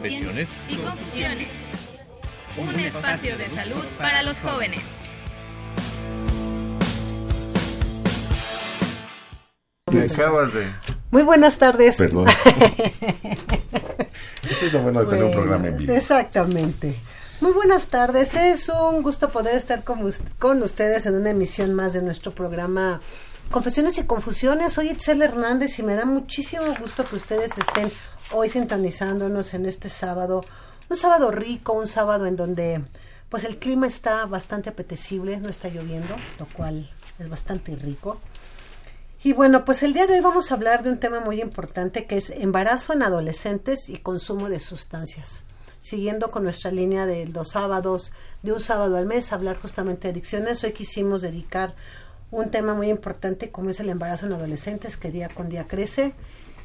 Confesiones y confusiones. Un espacio de salud para los jóvenes. Te acabas de... Muy buenas tardes. Perdón. Eso es lo bueno de tener un programa en vivo. Exactamente. Muy buenas tardes. Es un gusto poder estar con, con ustedes en una emisión más de nuestro programa Confesiones y Confusiones. Soy Itzel Hernández y me da muchísimo gusto que ustedes estén hoy sintonizándonos en este sábado. Un sábado rico, un sábado en donde pues el clima está bastante apetecible, no está lloviendo, lo cual es bastante rico. Y bueno, pues el día de hoy vamos a hablar de un tema muy importante que es embarazo en adolescentes y consumo de sustancias. Siguiendo con nuestra línea de los sábados, de un sábado al mes, hablar justamente de adicciones, hoy quisimos dedicar un tema muy importante como es el embarazo en adolescentes que día con día crece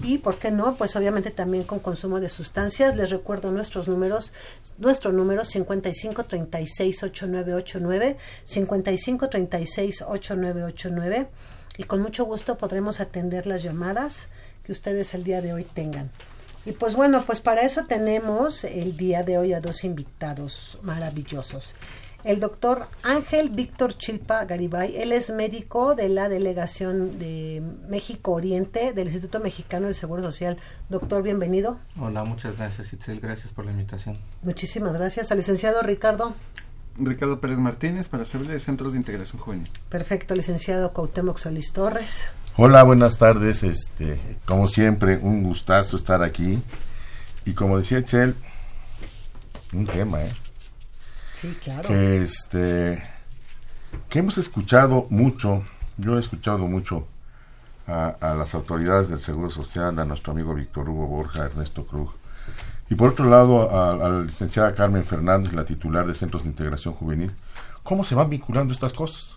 y, ¿por qué no? Pues obviamente también con consumo de sustancias. Les recuerdo nuestros números, nuestro número 55368989, 55368989 y con mucho gusto podremos atender las llamadas que ustedes el día de hoy tengan. Y pues bueno, pues para eso tenemos el día de hoy a dos invitados maravillosos. El doctor Ángel Víctor Chilpa Garibay, él es médico de la delegación de México Oriente del Instituto Mexicano del Seguro Social. Doctor, bienvenido. Hola, muchas gracias Itzel, gracias por la invitación. Muchísimas gracias. Al licenciado Ricardo. Ricardo Pérez Martínez para servirle de Centros de Integración Juvenil. Perfecto, licenciado Cuauhtémoc Solís Torres. Hola, buenas tardes. Este, como siempre, un gustazo estar aquí. Y como decía Chel, un tema, ¿eh? Sí, claro. Que este, que hemos escuchado mucho. Yo he escuchado mucho a, a las autoridades del Seguro Social, a nuestro amigo Víctor Hugo Borja, Ernesto Krug. Y por otro lado, a, a la licenciada Carmen Fernández, la titular de Centros de Integración Juvenil. ¿Cómo se van vinculando estas cosas?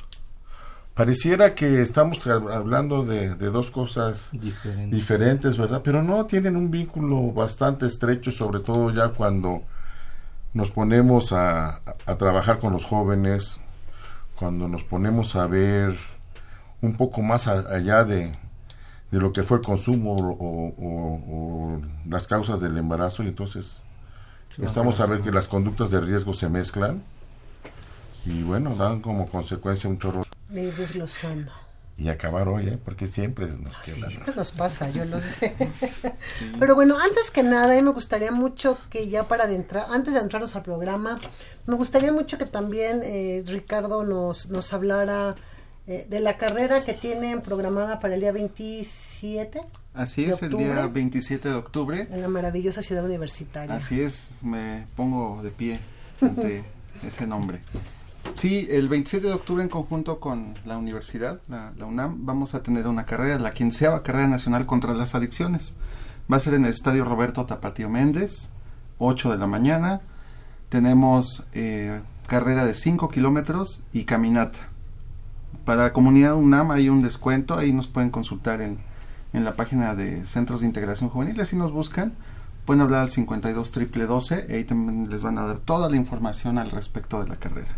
Pareciera que estamos hab- hablando de, de dos cosas Diferente. diferentes, ¿verdad? Pero no tienen un vínculo bastante estrecho, sobre todo ya cuando nos ponemos a, a- trabajar con los jóvenes, cuando nos ponemos a ver un poco más a- allá de, de lo que fue el consumo o, o- o las causas del embarazo, y entonces Sí, estamos a ver que las conductas de riesgo se mezclan y bueno, dan como consecuencia un chorro. Desglosando. Y acabar hoy, ¿eh? porque siempre nos queda. Siempre nos pasa, yo lo sé. Pero bueno, antes que nada, a mí me gustaría mucho que ya para adentrar, antes de entrarnos al programa, me gustaría mucho que también eh, Ricardo nos, nos hablara eh, de la carrera que tienen programada para el día 27 Así ¿De es, el octubre? día 27 de octubre. en la maravillosa ciudad universitaria. Así es, me pongo de pie ante ese nombre. Sí, el 27 de octubre en conjunto con la universidad, la, la UNAM, vamos a tener una carrera, la quinceava carrera nacional contra las adicciones. Va a ser en el Estadio Roberto Tapatío Méndez, 8 de la mañana. Tenemos eh, carrera de 5 kilómetros y caminata. Para comunidad UNAM hay un descuento, ahí nos pueden consultar en, en la página de Centros de Integración Juvenil, así nos buscan. Pueden hablar al 52 triple 12 y ahí también les van a dar toda la información al respecto de la carrera.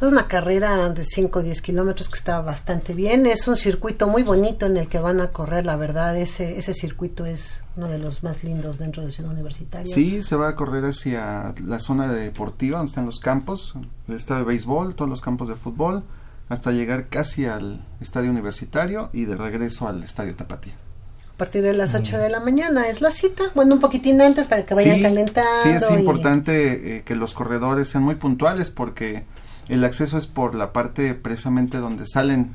Es una carrera de 5 o 10 kilómetros que está bastante bien. Es un circuito muy bonito en el que van a correr, la verdad. Ese, ese circuito es uno de los más lindos dentro de Ciudad Universitaria. Sí, se va a correr hacia la zona deportiva, donde están los campos, el estadio de béisbol, todos los campos de fútbol, hasta llegar casi al estadio universitario y de regreso al estadio Tapatía. A partir de las 8 de la mañana es la cita. Bueno, un poquitín antes para que vayan sí, calentando. sí, es y- importante eh, que los corredores sean muy puntuales porque el acceso es por la parte precisamente donde salen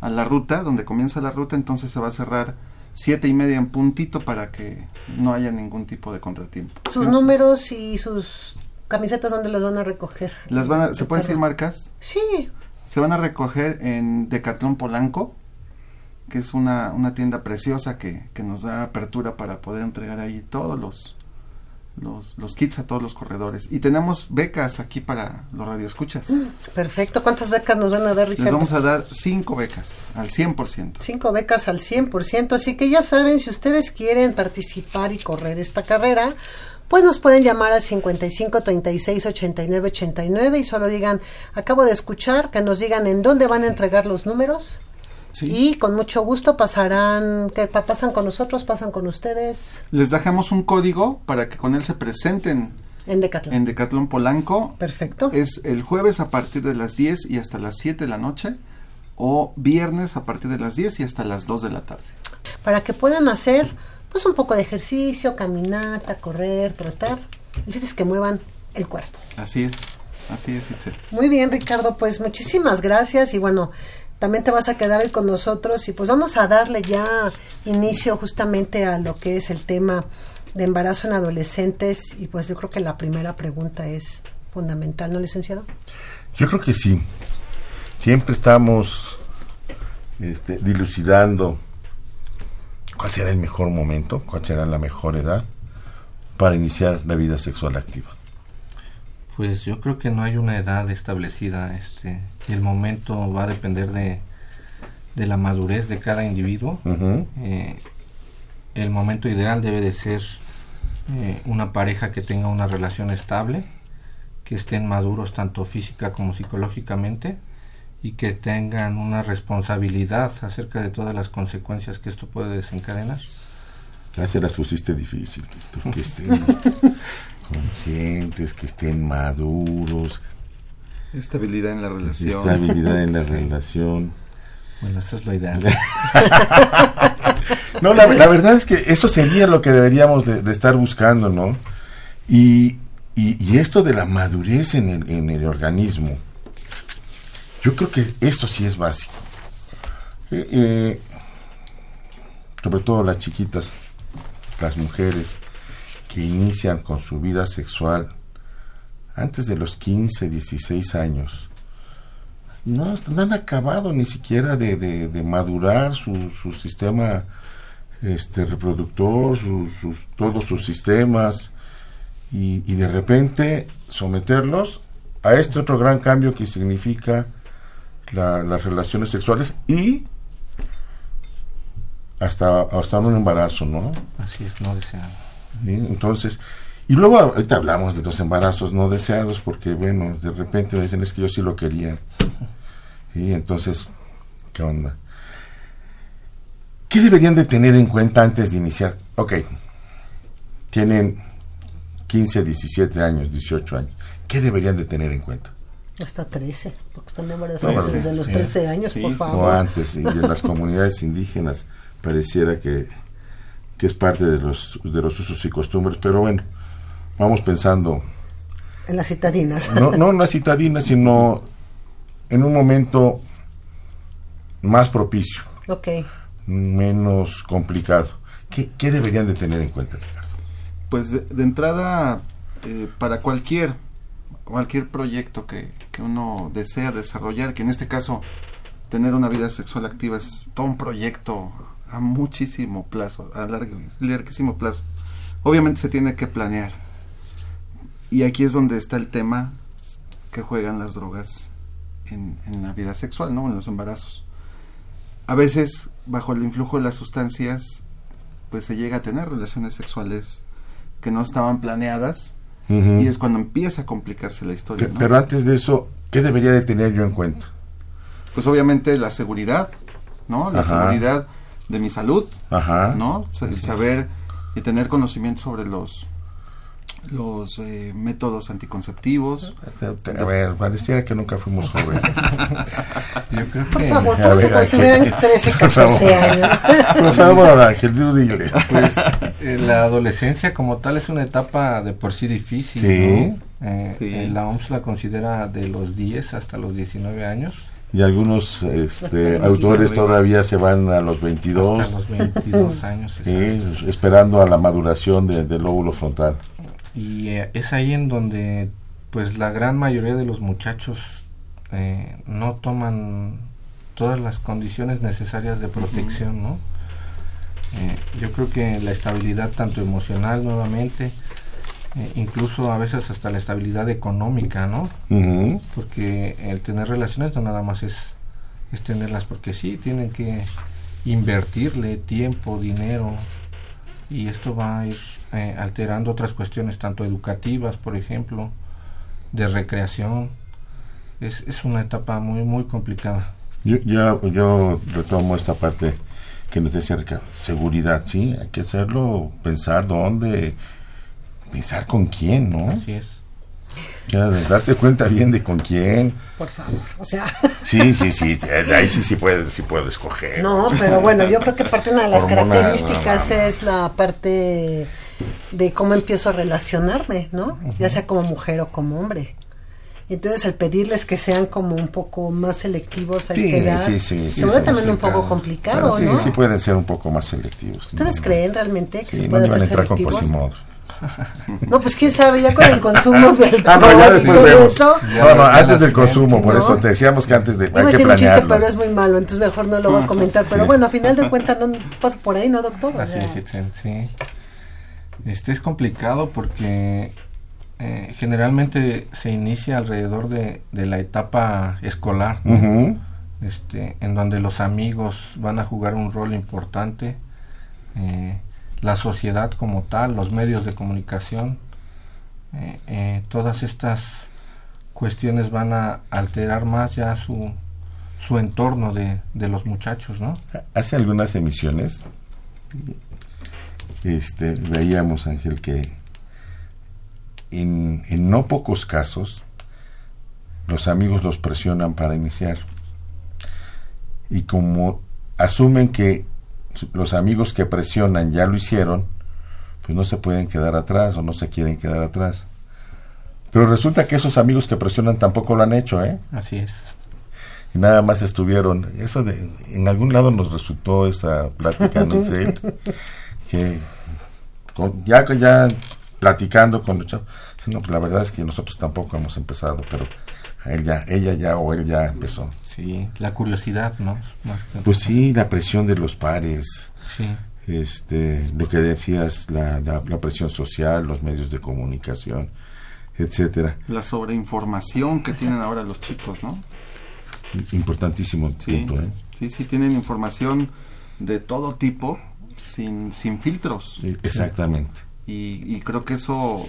a la ruta, donde comienza la ruta, entonces se va a cerrar siete y media en puntito para que no haya ningún tipo de contratiempo. Sus números y sus camisetas, ¿dónde las van a recoger? Las van a- ¿Se pueden decir marcas? Sí, Se van a recoger en Decatlón Polanco, que es una, una tienda preciosa que, que nos da apertura para poder entregar ahí todos los, los, los kits a todos los corredores. Y tenemos becas aquí para los radioescuchas. Mm, Perfecto. ¿Cuántas becas nos van a dar, Ricardo? Les vamos a dar cinco becas al 100%. Cinco becas al 100%, así que ya saben, si ustedes quieren participar y correr esta carrera, pues nos pueden llamar al 55 36 89 89 y solo digan, acabo de escuchar, que nos digan en dónde van a entregar los números Sí. y con mucho gusto pasarán, que pa- pasan con nosotros, pasan con ustedes Les dejamos un código para que con él se presenten en Decathlon. en Decathlon Polanco. Perfecto. Es el jueves a partir de las 10 y hasta las 7 de la noche o viernes a partir de las 10 y hasta las 2 de la tarde. Para que puedan hacer pues un poco de ejercicio, caminata, correr. El chiste es que muevan el cuerpo. Así es, así es, Itzel. Muy bien, Ricardo, pues muchísimas gracias y bueno, también te vas a quedar con nosotros y pues vamos a darle ya inicio justamente a lo que es el tema de embarazo en adolescentes y pues yo creo que la primera pregunta es fundamental, ¿no, licenciado? Yo creo que sí. Siempre estamos este, dilucidando cuál será el mejor momento, cuál será la mejor edad para iniciar la vida sexual activa. Pues yo creo que no hay una edad establecida. Este, el momento va a depender de, de la madurez de cada individuo. Eh, el momento ideal debe de ser eh, una pareja que tenga una relación estable, que estén maduros tanto física como psicológicamente y que tengan una responsabilidad acerca de todas las consecuencias que esto puede desencadenar. Ya se las pusiste difícil. tú, Que estén conscientes, que estén maduros, Estabilidad en la relación. estabilidad en la relación. Bueno, esa es la idea. No, la, la verdad es que eso sería lo que deberíamos de, de estar buscando, ¿no? Y, y- y esto de la madurez en el, en el organismo, yo creo que esto sí es básico. Eh, eh, sobre todo las chiquitas, las mujeres que inician con su vida sexual antes de los 15, 16 años, no, no han acabado ni siquiera de, de- madurar su, su sistema este reproductor, sus, todos sus sistemas, y, de repente someterlos a este otro gran cambio que significa la- las relaciones sexuales y hasta, hasta un embarazo, ¿no? Así es, no deseado. ¿Sí? Entonces, y luego ahorita hablamos de los embarazos no deseados porque, bueno, de repente me dicen es que yo sí lo quería. Y entonces, ¿qué onda? ¿Qué deberían de tener en cuenta antes de iniciar? Ok, tienen 15, 17 años, 18 años. ¿Qué deberían de tener en cuenta? Hasta 13, porque están embarazados Sí, desde los sí. 13 años, Sí, por sí, favor. O antes, y en las comunidades indígenas pareciera que, que es parte de los, de los usos y costumbres, pero bueno, vamos pensando En las citadinas. no, no en la citadina, sino en un momento más propicio, ok. menos complicado. ¿Qué, qué deberían de tener en cuenta, Ricardo? Pues de, de entrada, eh, para cualquier cualquier proyecto que, que uno desea desarrollar, que en este caso tener una vida sexual activa es todo un proyecto a muchísimo plazo, a largo- larguísimo plazo. Obviamente se tiene que planear. Y aquí es donde está el tema que juegan las drogas en, en la vida sexual, ¿no? En los embarazos. A veces, bajo el influjo de las sustancias, pues se llega a tener relaciones sexuales que no estaban planeadas y es cuando empieza a complicarse la historia. Pero antes de eso, ¿qué debería de tener yo en cuenta? Pues obviamente la seguridad, ¿no? La Ajá. seguridad de mi salud, Ajá. ¿no? El saber y tener conocimiento sobre los los eh, métodos anticonceptivos. A ver, pareciera que nunca fuimos jóvenes. Yo creo Por que favor, por ver, cuando Ángel. tuvieran 13, Por 14 favor. años. Por favor, Ángel, tú dile. pues, eh, la adolescencia como tal es una etapa de por sí difícil. Sí. ¿no? Eh, Sí. eh, la OMS la considera de los 10 hasta los 19 años. Y algunos este, autores todavía se van a los 22, Hasta los 22 años. sí, esperando a la maduración de- del lóbulo frontal. Y eh, es ahí en donde pues la gran mayoría de los muchachos eh, no toman todas las condiciones necesarias de protección, ¿no? Eh, yo creo que la estabilidad tanto emocional nuevamente, eh, incluso a veces hasta la estabilidad económica, ¿no? Porque el tener relaciones no nada más es, es tenerlas porque sí, tienen que invertirle tiempo, dinero, y esto va a ir eh, alterando otras cuestiones, tanto educativas, por ejemplo, de recreación. Es, es una etapa muy, muy complicada. Yo, yo, yo retomo esta parte que nos decía seguridad, sí, hay que hacerlo, pensar dónde, pensar con quién, ¿no? Así es. Ya, darse cuenta bien de con quién. Por favor, o sea. Sí, sí, sí, ahí sí, sí, puede, sí puedo escoger. No, pero bueno, yo creo que parte una de las características es la parte de cómo empiezo a relacionarme, ¿no? Ya sea como mujer o como hombre. Entonces, al pedirles que sean como un poco más selectivos a sí, esta edad, sí, sí, se vuelve también un poco complicado, sí, ¿no? Sí, pueden ser un poco más selectivos. ¿Ustedes creen realmente que sí, se puede no van a ser entrar con selectivos? Quasimodo. No, pues quién sabe, ya con el consumo del Ah, no, ya después todo vemos. eso. No, no, antes del consumo, por eso te decíamos que antes de. Iba a decir un chiste, pero es muy malo, entonces mejor no lo voy a comentar. Pero bueno, a final de cuentas no pasa por ahí, ¿no, doctor? Así sea, es, sí. Este es complicado porque eh, generalmente se inicia alrededor de, de la etapa escolar, ¿no? Ujú. este, en donde los amigos van a jugar un rol importante, eh, la sociedad como tal, los medios de comunicación, eh, eh, todas estas cuestiones van a alterar más ya su, su entorno de, de los muchachos, ¿no? Hace algunas emisiones este, veíamos, Ángel, que en, en no pocos casos los amigos los presionan para iniciar. Y como asumen que los amigos que presionan ya lo hicieron, pues no se pueden quedar atrás o no se quieren quedar atrás. Pero resulta que esos amigos que presionan tampoco lo han hecho, ¿eh? Así es. y nada más estuvieron. Eso de, en algún lado nos resultó esa plática, no sé, que con- ya, que ya platicando con los chavos, no, pues la verdad es que nosotros tampoco hemos empezado, pero él ya, ella ya o él ya empezó. Sí, la curiosidad, ¿no? Más que Pues sí, la presión de los pares, Sí, este, lo que decías, la, la, la presión social, los medios de comunicación, etcétera. La sobreinformación que tienen ahora los chicos, ¿no? Importantísimo el Sí, punto, ¿eh? sí, sí, tienen información de todo tipo, sin, sin filtros. Exactamente. Y, y creo que eso,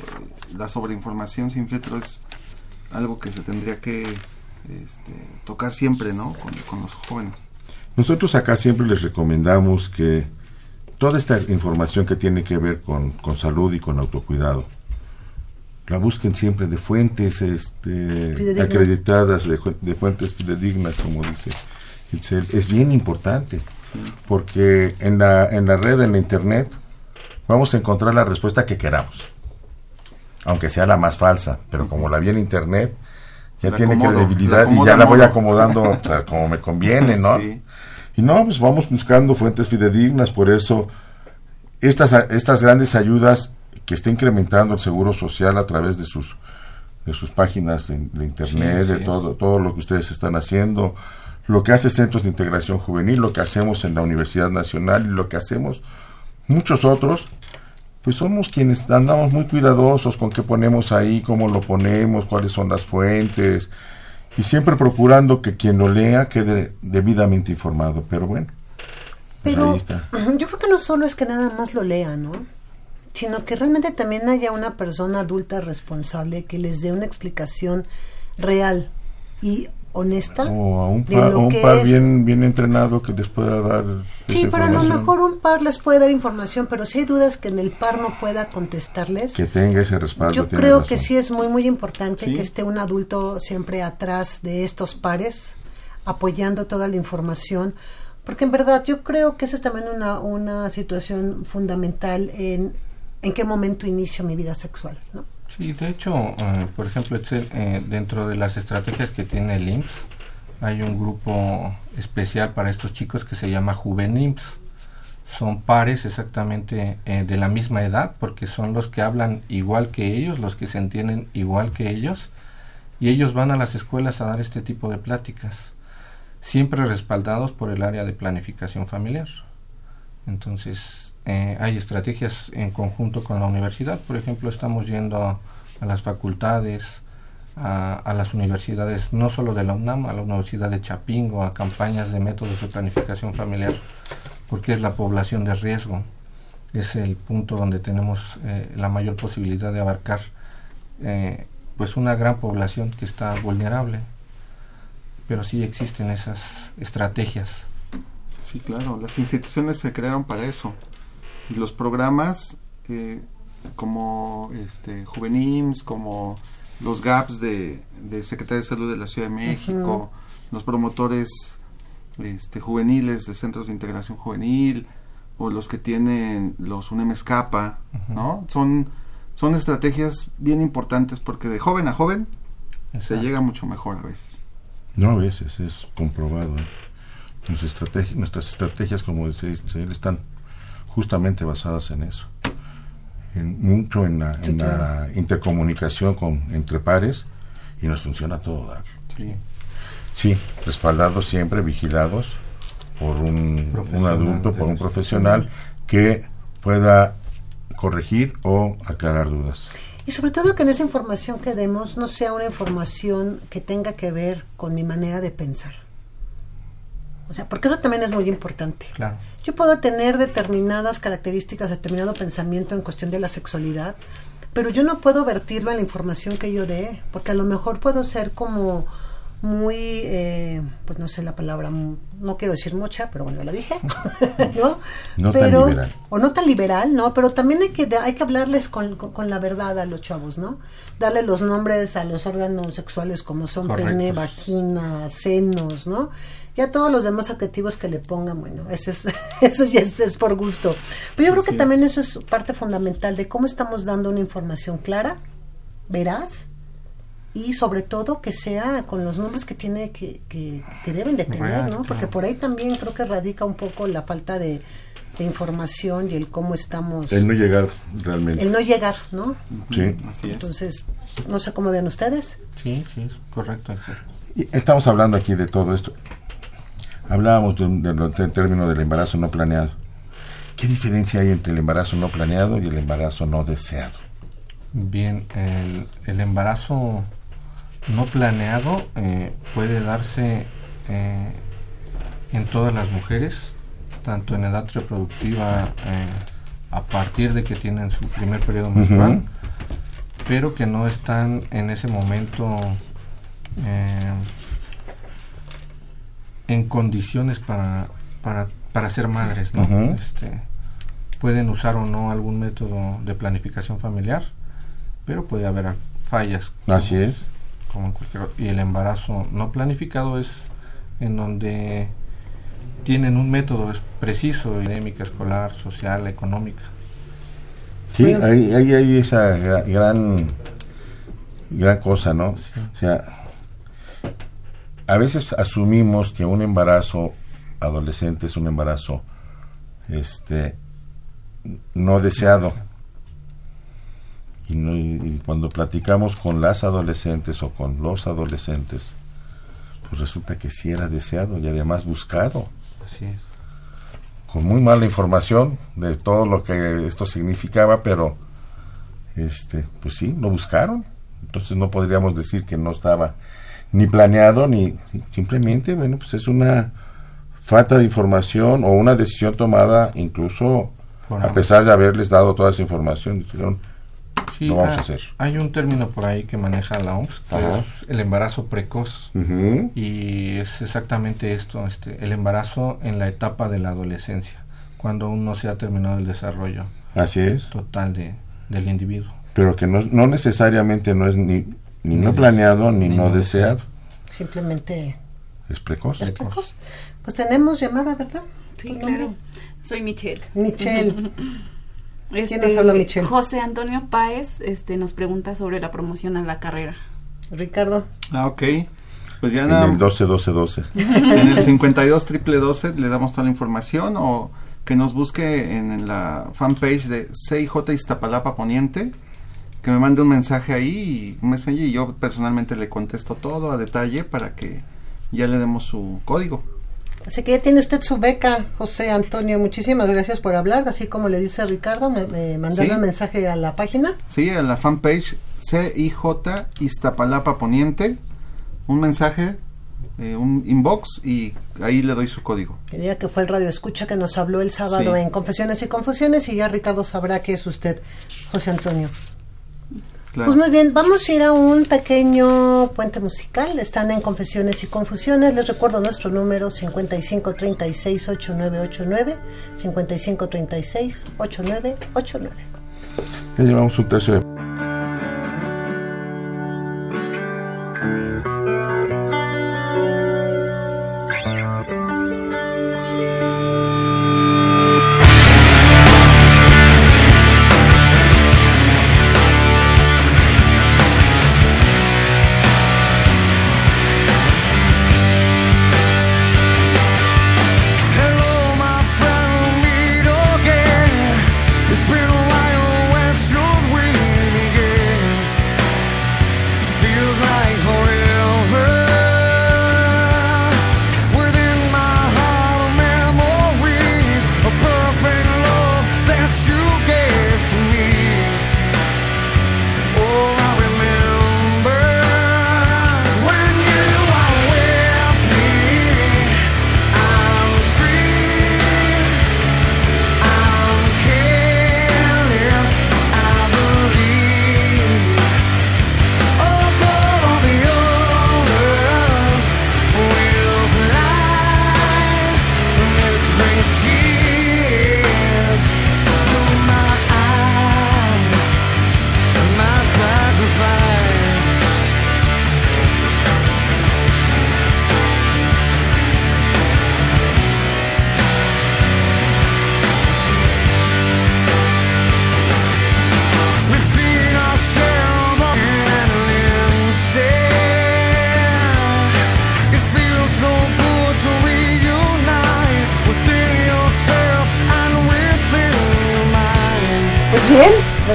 la sobreinformación sin filtro es algo que se tendría que este, tocar siempre, ¿no? Con, con los jóvenes. Nosotros acá siempre les recomendamos que toda esta información que tiene que ver con, con salud y con autocuidado, la busquen siempre de fuentes este, acreditadas, de, fu- de fuentes fidedignas, como dice Itzel. Es bien importante, porque en la, en la red, en la internet, vamos a encontrar la respuesta que queramos, aunque sea la más falsa, pero como la vi en internet, ya La tiene acomodo, credibilidad y ya la voy acomodando o sea, como me conviene, ¿no? Sí. Y no, pues vamos buscando fuentes fidedignas, por eso estas, estas grandes ayudas que está incrementando el Seguro Social a través de sus de sus páginas de, de internet, Sí, de todo, todo lo que ustedes están haciendo, lo que hace Centros de Integración Juvenil, lo que hacemos en la Universidad Nacional y lo que hacemos muchos otros, pues somos quienes andamos muy cuidadosos con qué ponemos ahí, cómo lo ponemos, cuáles son las fuentes, y siempre procurando que quien lo lea quede debidamente informado. Pero bueno, pues Pero ahí está. yo creo que no solo es que nada más lo lea, ¿no? Sino que realmente también haya una persona adulta responsable que les dé una explicación real y honesta O a un de par, lo un que par es- bien, bien entrenado que les pueda dar. Sí, esa pero a lo mejor un par les puede dar información, pero si hay dudas que en el par no pueda contestarles, Que tenga ese respaldo. yo creo razón. que sí es muy, muy importante Sí. que esté un adulto siempre atrás de estos pares, apoyando toda la información, porque en verdad yo creo que eso es también una, una situación fundamental en en qué momento inicio mi vida sexual, ¿no? Sí, de hecho, eh, por ejemplo, eh, dentro de las estrategias que tiene el IMSS, hay un grupo especial para estos chicos que se llama Juvenims. Son pares exactamente eh, de la misma edad, porque son los que hablan igual que ellos, los que se entienden igual que ellos, y ellos van a las escuelas a dar este tipo de pláticas. siempre respaldados por el área de planificación familiar. Entonces, eh, hay estrategias en conjunto con la universidad. Por ejemplo, estamos yendo a, las facultades, a, a, las universidades, no solo de la UNAM, a la Universidad de Chapingo, a campañas de métodos de planificación familiar, porque es la población de riesgo. Es el punto donde tenemos eh, la mayor posibilidad de abarcar eh, pues una gran población que está vulnerable. Pero sí existen esas estrategias. Sí, claro, las instituciones se crearon para eso. Y los programas eh, como este, Juvenims, como los GAPS de, de Secretaría de Salud de la Ciudad de México, uh -huh. los promotores este, juveniles de centros de integración juvenil, o los que tienen los UNEMESCAPA, uh -huh. ¿no? Son, son estrategias bien importantes porque de joven a joven Exacto. se llega mucho mejor a veces. No, a veces es comprobado. ¿eh? Nuestras, estrategias, nuestras estrategias, como dice él, están justamente basadas en eso. En, mucho en la, sí, en claro. la intercomunicación con, entre pares y nos funciona todo dar. Sí. sí, respaldados siempre, vigilados por un, un adulto, por un profesional que pueda corregir o aclarar dudas. Y sobre todo que en esa información que demos no sea una información que tenga que ver con mi manera de pensar. O sea, porque eso también es muy importante. Claro. Yo puedo tener determinadas características, determinado pensamiento en cuestión de la sexualidad, pero yo no puedo vertirlo en la información que yo dé, porque a lo mejor puedo ser como muy, eh, pues no sé la palabra, no quiero decir mucha, pero bueno, la dije, ¿no? No pero, tan liberal. O no tan liberal, ¿no? Pero también hay que, hay que hablarles con, con, con, la verdad a los chavos, ¿no? Darle los nombres a los órganos sexuales como son Correctos. pene, vagina, senos, ¿no? Ya todos los demás adjetivos que le pongan, bueno, eso es, eso ya es, es por gusto. Pero yo creo Así que es. también eso es parte fundamental de cómo estamos dando una información clara, veraz, y sobre todo que sea con los nombres que tiene que, que, que deben de tener, ¿no? Porque por ahí también creo que radica un poco la falta de, de información y el cómo estamos, El no llegar realmente. el no llegar, ¿no? Sí. Así es. Entonces, no sé cómo vean ustedes. Sí, sí, es correcto. Estamos hablando aquí de todo esto. Hablábamos de del del término del embarazo no planeado. ¿Qué diferencia hay entre el embarazo no planeado y el embarazo no deseado? Bien, el, el embarazo no planeado eh, puede darse eh, en todas las mujeres, tanto en edad reproductiva eh, a partir de que tienen su primer periodo menstrual, pero que no están en ese momento en condiciones para, para, para ser madres. ¿no? Este, pueden usar o no algún método de planificación familiar, pero puede haber fallas. Así es. como en cualquier otro. Y el embarazo no planificado es en donde tienen un método es preciso, académica, escolar, social, económica. Sí, Bueno. hay, hay, hay esa gra- gran, gran cosa, ¿no? Sí. O sea, a veces asumimos que un embarazo adolescente es un embarazo este no deseado. Y, no- y- cuando platicamos con las adolescentes o con los adolescentes, pues resulta que sí era deseado y además buscado Así es. con muy mala información de todo lo que esto significaba, pero este, pues sí, lo buscaron. Entonces no podríamos decir que no estaba ni planeado ni simplemente, bueno, pues es una falta de información o una decisión tomada incluso a pesar de haberles dado toda esa información. Dijeron, Sí, Lo vamos ah, a hacer. Hay un término por ahí que maneja la OMS, que Ajá. es el embarazo precoz. "Ujú, Y es exactamente esto, este, el embarazo en la etapa de la adolescencia, cuando aún no se ha terminado el desarrollo así es, total de, del individuo. pero que no, no necesariamente no es ni, ni no planeado ni, ni no no deseado, Simplemente es precoz. es precoz. Pues tenemos llamada, ¿verdad? Sí, ¿Tu claro. nombre? Soy Michelle. Michelle. Este, nos habla, Michelle? José Antonio Páez este, nos pregunta sobre la promoción a la carrera. Ricardo. Ah, ok. Pues ya En nada, el 12-12-12. en el 52 triple 12 le damos toda la información o que nos busque en, en la fanpage de CIJ Iztapalapa Poniente, que me mande un mensaje ahí, y un messenger, y yo personalmente le contesto todo a detalle para que ya le demos su código. Así que ya tiene usted su beca, José Antonio. Muchísimas gracias por hablar. Así como le dice Ricardo, me, me mandaron Sí. un mensaje a la página. Sí, en la fanpage CIJ Iztapalapa Poniente, un mensaje, eh, un inbox y ahí le doy su código. Diga que fue el radio escucha que nos habló el sábado Sí. en Confesiones y Confusiones y ya Ricardo sabrá que es usted, José Antonio. Claro. Pues muy bien, vamos a ir a un pequeño puente musical. Están en Confesiones y Confusiones. Les recuerdo nuestro número 5536-8989. 5536-8989. Ya llevamos un tercio de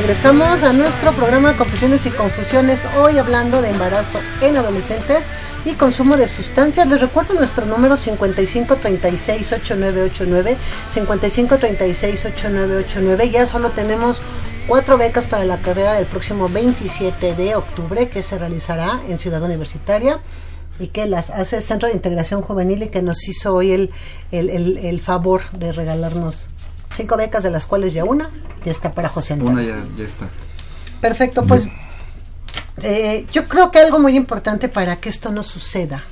regresamos a nuestro programa Confesiones y Confusiones. Hoy hablando de embarazo en adolescentes y consumo de sustancias. Les recuerdo nuestro número 5536-8989. 5536-8989. Ya solo tenemos cuatro becas para la carrera del próximo 27 de octubre que se realizará en Ciudad Universitaria y que las hace el Centro de Integración Juvenil y que nos hizo hoy el, el- el favor de regalarnos cinco becas, de las cuales ya una ya está para José Antonio. Una ya, ya está. Perfecto, pues eh, yo creo que algo muy importante para que esto no suceda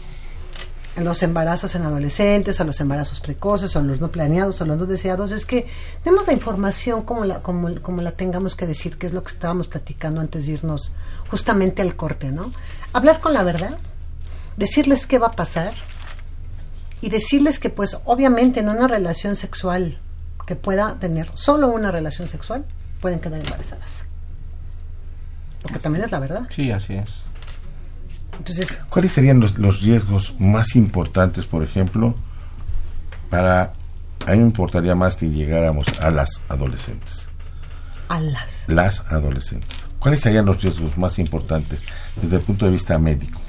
en los embarazos en adolescentes, o los embarazos precoces, o los no planeados, o los no deseados, es que demos la información como la, como, como la tengamos que decir, que es lo que estábamos platicando antes de irnos justamente al corte, ¿no? Hablar con la verdad, decirles qué va a pasar y decirles que pues obviamente en una relación sexual que pueda tener solo una relación sexual, pueden quedar embarazadas. Porque también es la verdad. Sí, así es. Entonces, ¿Cuáles serían los, los riesgos más importantes, por ejemplo, para... A mí me importaría más que llegáramos a las adolescentes. alas. Las adolescentes. ¿Cuáles serían los riesgos más importantes desde el punto de vista médico?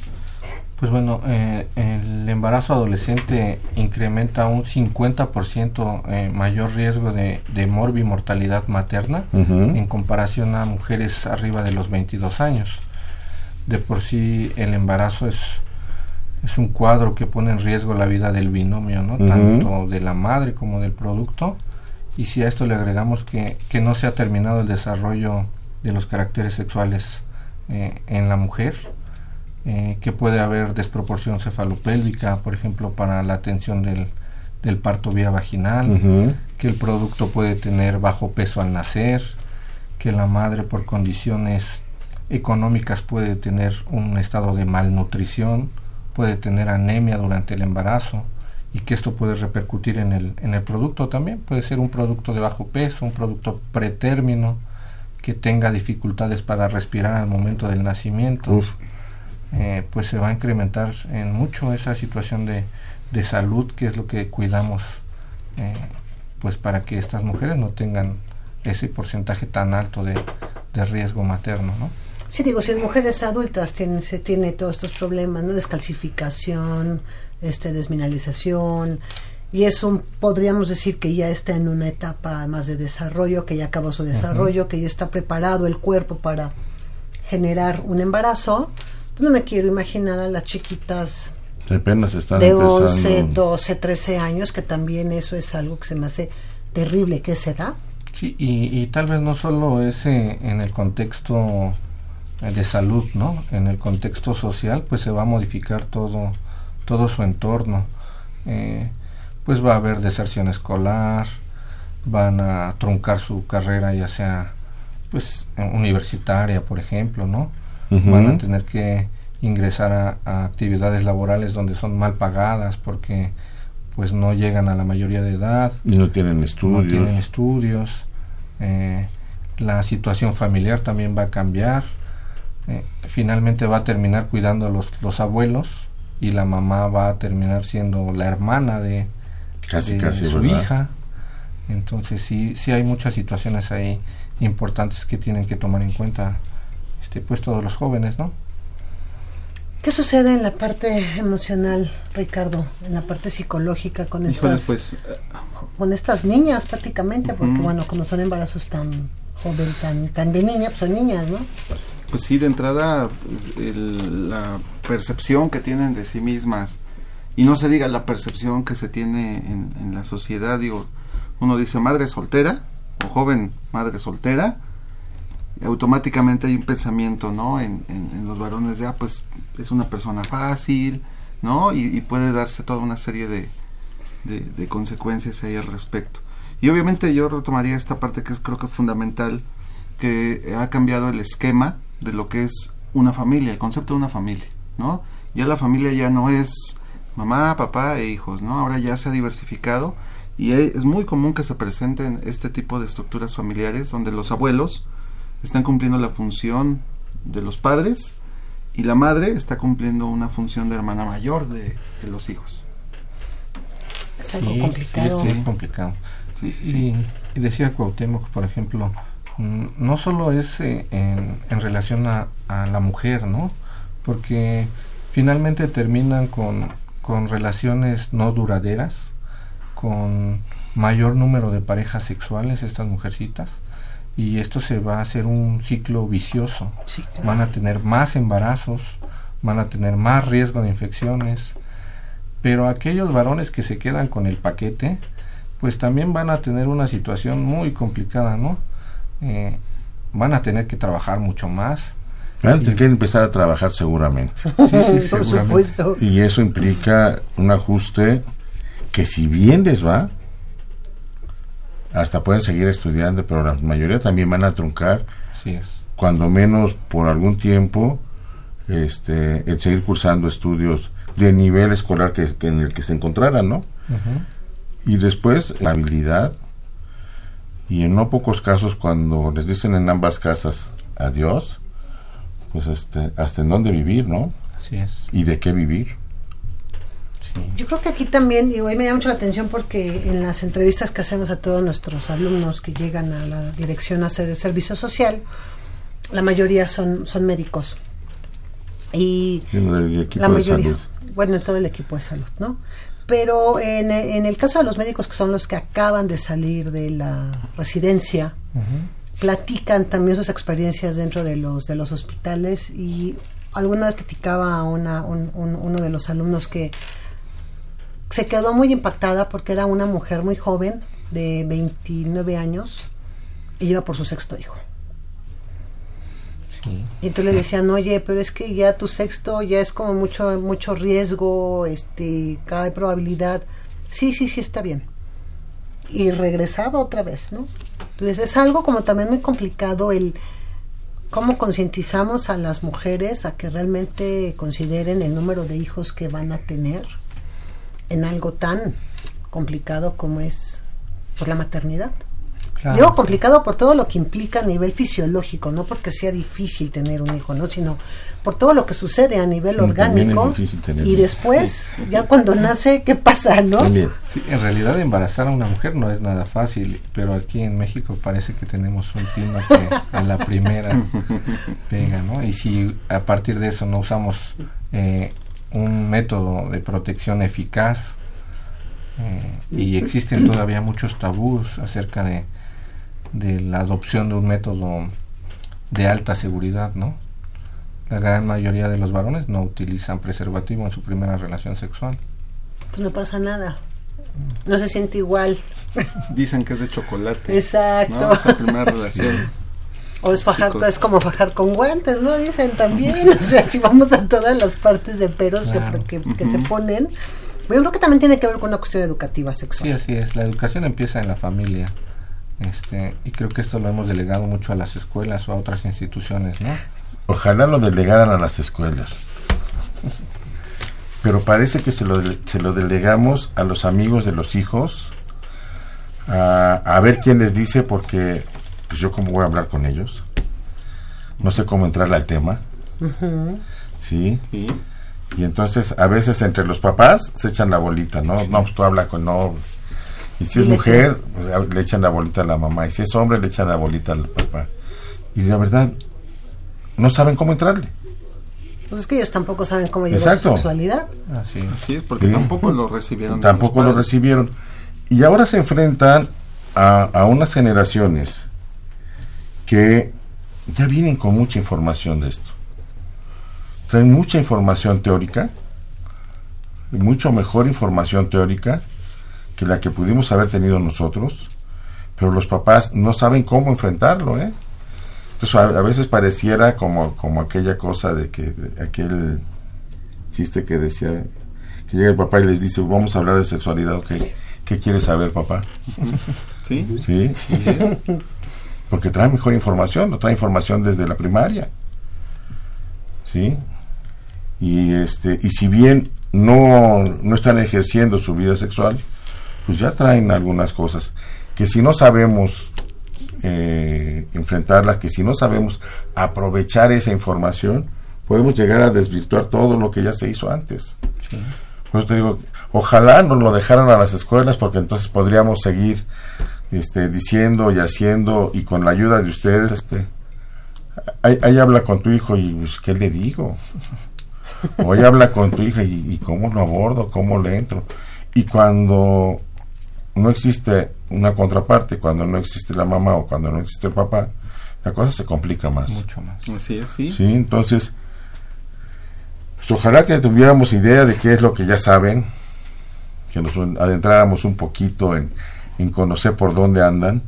Pues bueno, eh, el embarazo adolescente incrementa un 50% eh, mayor riesgo de, de morbimortalidad materna en comparación a mujeres arriba de los 22 años. De por sí el embarazo es, es un cuadro que pone en riesgo la vida del binomio, ¿no? Tanto de la madre como del producto. Y si a esto le agregamos que, que no se ha terminado el desarrollo de los caracteres sexuales eh, en la mujer, eh, que puede haber desproporción cefalopélvica, por ejemplo, para la atención del, del parto vía vaginal, que el producto puede tener bajo peso al nacer, que la madre por condiciones económicas puede tener un estado de malnutrición, puede tener anemia durante el embarazo y que esto puede repercutir en el, en el producto también. Puede ser un producto de bajo peso, un producto pretérmino, que tenga dificultades para respirar al momento del nacimiento. Uf. Eh, pues se va a incrementar en mucho esa situación de, de salud que es lo que cuidamos eh, pues para que estas mujeres no tengan ese porcentaje tan alto de, de riesgo materno ¿no? Sí, digo, si en mujeres adultas tienen, se tiene todos estos problemas, ¿no? Descalcificación, este, desmineralización, y eso podríamos decir que ya está en una etapa más de desarrollo, que ya acabó su desarrollo, que ya está preparado el cuerpo para generar un embarazo. Pues no me quiero imaginar a las chiquitas Que apenas están de empezando. 11, 12, 13 años, que también eso es algo que se me hace terrible, que se da. Sí, y, y tal vez no solo es eh, en el contexto eh, de salud, ¿no? En el contexto social, pues se va a modificar todo, todo su entorno. Eh, pues va a haber deserción escolar, van a truncar su carrera, ya sea pues eh, universitaria, por ejemplo, ¿no? Van a tener que ingresar a, a actividades laborales donde son mal pagadas porque pues no llegan a la mayoría de edad Y no tienen estudios. no tienen estudios, eh, la situación familiar también va a cambiar, eh, finalmente va a terminar cuidando a los, los abuelos y la mamá va a terminar siendo la hermana de, Casi, de casi, su ¿verdad? hija. Entonces sí, sí hay muchas situaciones ahí importantes que tienen que tomar en cuenta este, pues todos los jóvenes, ¿no? ¿Qué sucede en la parte emocional, Ricardo? En la parte psicológica con Híjole, estas, pues con estas niñas prácticamente, porque bueno, cuando son embarazos tan joven, tan, tan de niña, pues son niñas, ¿no? Pues sí, de entrada, pues, el- la percepción que tienen de sí mismas, y no se diga la percepción que se tiene en, en la sociedad, digo, uno dice madre soltera, o joven madre soltera, automáticamente hay un pensamiento, ¿no? En, los varones de, ah, pues es una persona fácil, ¿no? Y, puede darse toda una serie de, de, consecuencias ahí al respecto. Y obviamente yo retomaría esta parte que es creo que fundamental, que ha cambiado el esquema de lo que es una familia, el concepto de una familia, ¿no? Ya la familia ya no es mamá, papá e hijos, ¿no? Ahora ya se ha diversificado y es muy común que se presenten este tipo de estructuras familiares donde los abuelos están cumpliendo la función de los padres y la madre está cumpliendo una función de hermana mayor de, de los hijos. Es algo Sí, complicado. Sí, es muy complicado. Sí, sí, sí. Y, y decía Cuauhtémoc, por ejemplo, mm, no solo es eh, en, en relación a, a la mujer, ¿no? Porque finalmente terminan con, con relaciones no duraderas, con mayor número de parejas sexuales, estas mujercitas, y esto se va a hacer un ciclo vicioso. Sí, claro. Van a tener más embarazos, van a tener más riesgo de infecciones, pero aquellos varones que se quedan con el paquete, pues también van a tener una situación muy complicada, ¿no? Eh, van a tener que trabajar mucho más. Van a tener que empezar a trabajar seguramente. Sí, sí, Por seguramente. supuesto. Y eso implica un ajuste que si bien les va, hasta pueden seguir estudiando, pero la mayoría también van a truncar, Así es. cuando menos por algún tiempo, este, el seguir cursando estudios de nivel escolar que, que en el que se encontraran, ¿no? Y después la habilidad, y en no pocos casos cuando les dicen en ambas casas adiós, pues este, hasta en dónde vivir, ¿no? Así es. Y de qué vivir. Yo creo que aquí también, digo, ahí me llama mucho la atención porque en las entrevistas que hacemos a todos nuestros alumnos que llegan a la dirección a hacer el servicio social, la mayoría son, son médicos. Y Y en el equipo la de mayoría, salud. bueno, en todo el equipo de salud, ¿no? Pero en, en el caso de los médicos que son los que acaban de salir de la residencia, platican también sus experiencias dentro de los de los hospitales y alguna vez platicaba a una, un- un- uno de los alumnos que se quedó muy impactada porque era una mujer muy joven de 29 años y iba por su sexto hijo. Sí. Y entonces le decían, oye, pero es que ya tu sexto ya es como mucho, mucho riesgo, este, hay probabilidad. Sí, sí, sí, está bien. Y regresaba otra vez, ¿no? Entonces es algo como también muy complicado el cómo concientizamos a las mujeres a que realmente consideren el número de hijos que van a tener en algo tan complicado como es pues, la maternidad. Claro. Digo complicado por todo lo que implica a nivel fisiológico, no porque sea difícil tener un hijo, no, sino por todo lo que sucede a nivel orgánico. Y después, ya cuando nace, ¿qué pasa, no? Sí, en realidad embarazar a una mujer no es nada fácil, pero aquí en México parece que tenemos un clima que a la primera pega, ¿no? Y si a partir de eso no usamos eh, un método de protección eficaz eh, y existen todavía muchos tabús acerca de, de la adopción de un método de alta seguridad, ¿no? La gran mayoría de los varones no utilizan preservativo en su primera relación sexual. Pues no pasa nada. No se siente igual. Dicen que es de chocolate. Exacto. ¿no? Esa primera relación. O es fajar, Chicos. es como fajar con guantes, ¿no? Dicen también. O sea, si vamos a todas las partes de peros que- Claro. que, que se ponen. Yo creo que también tiene que ver con una cuestión educativa Sí, sexual. así es. La educación empieza en la familia. Este, y creo que esto lo hemos delegado mucho a las escuelas o a otras instituciones, ¿no? Ojalá lo delegaran a las escuelas. Pero parece que se lo, se lo delegamos a los amigos de los hijos, a, a ver quién les dice, porque pues yo cómo voy a hablar con ellos. No sé cómo entrarle al tema. ¿Sí? Sí. Y entonces a veces entre los papás se echan la bolita, ¿no? No, pues tú habla con no. Y si es mujer, pues, le echan la bolita a la mamá. Y si es hombre, le echan la bolita al papá. Y la verdad, no saben cómo entrarle. Pues es que ellos tampoco saben cómo llevar Exacto. su sexualidad. Así es. Así es, porque Sí. tampoco lo recibieron. Tampoco lo recibieron. Y ahora se enfrentan a, a unas generaciones que ya vienen con mucha información de esto. Traen mucha información teórica, mucho mejor información teórica que la que pudimos haber tenido nosotros, pero los papás no saben cómo enfrentarlo, ¿eh? Entonces a, a veces pareciera como, como aquella cosa de que de aquel chiste que decía que llega el papá y les dice vamos a hablar de sexualidad, ok, ¿qué quieres saber papá? Sí. Sí, Así es. Porque trae mejor información, no trae información desde la primaria. ¿Sí? Y este y si bien no, no están ejerciendo su vida sexual, pues ya traen algunas cosas que si no sabemos eh, enfrentarlas, que si no sabemos aprovechar esa información, podemos llegar a desvirtuar todo lo que ya se hizo antes. Sí. Por eso te digo, ojalá nos lo dejaran a las escuelas porque entonces podríamos seguir este, diciendo y haciendo y con la ayuda de ustedes, este, ahí, ahí habla con tu hijo y pues, ¿qué le digo? O ahí habla con tu hija y, y cómo lo abordo, cómo le entro. Y cuando no existe una contraparte, cuando no existe la mamá o cuando no existe el papá, la cosa se complica más. Mucho más. Así es, sí. Sí, entonces, pues ojalá que tuviéramos idea de qué es lo que ya saben, que nos adentráramos un poquito en, en conocer por dónde andan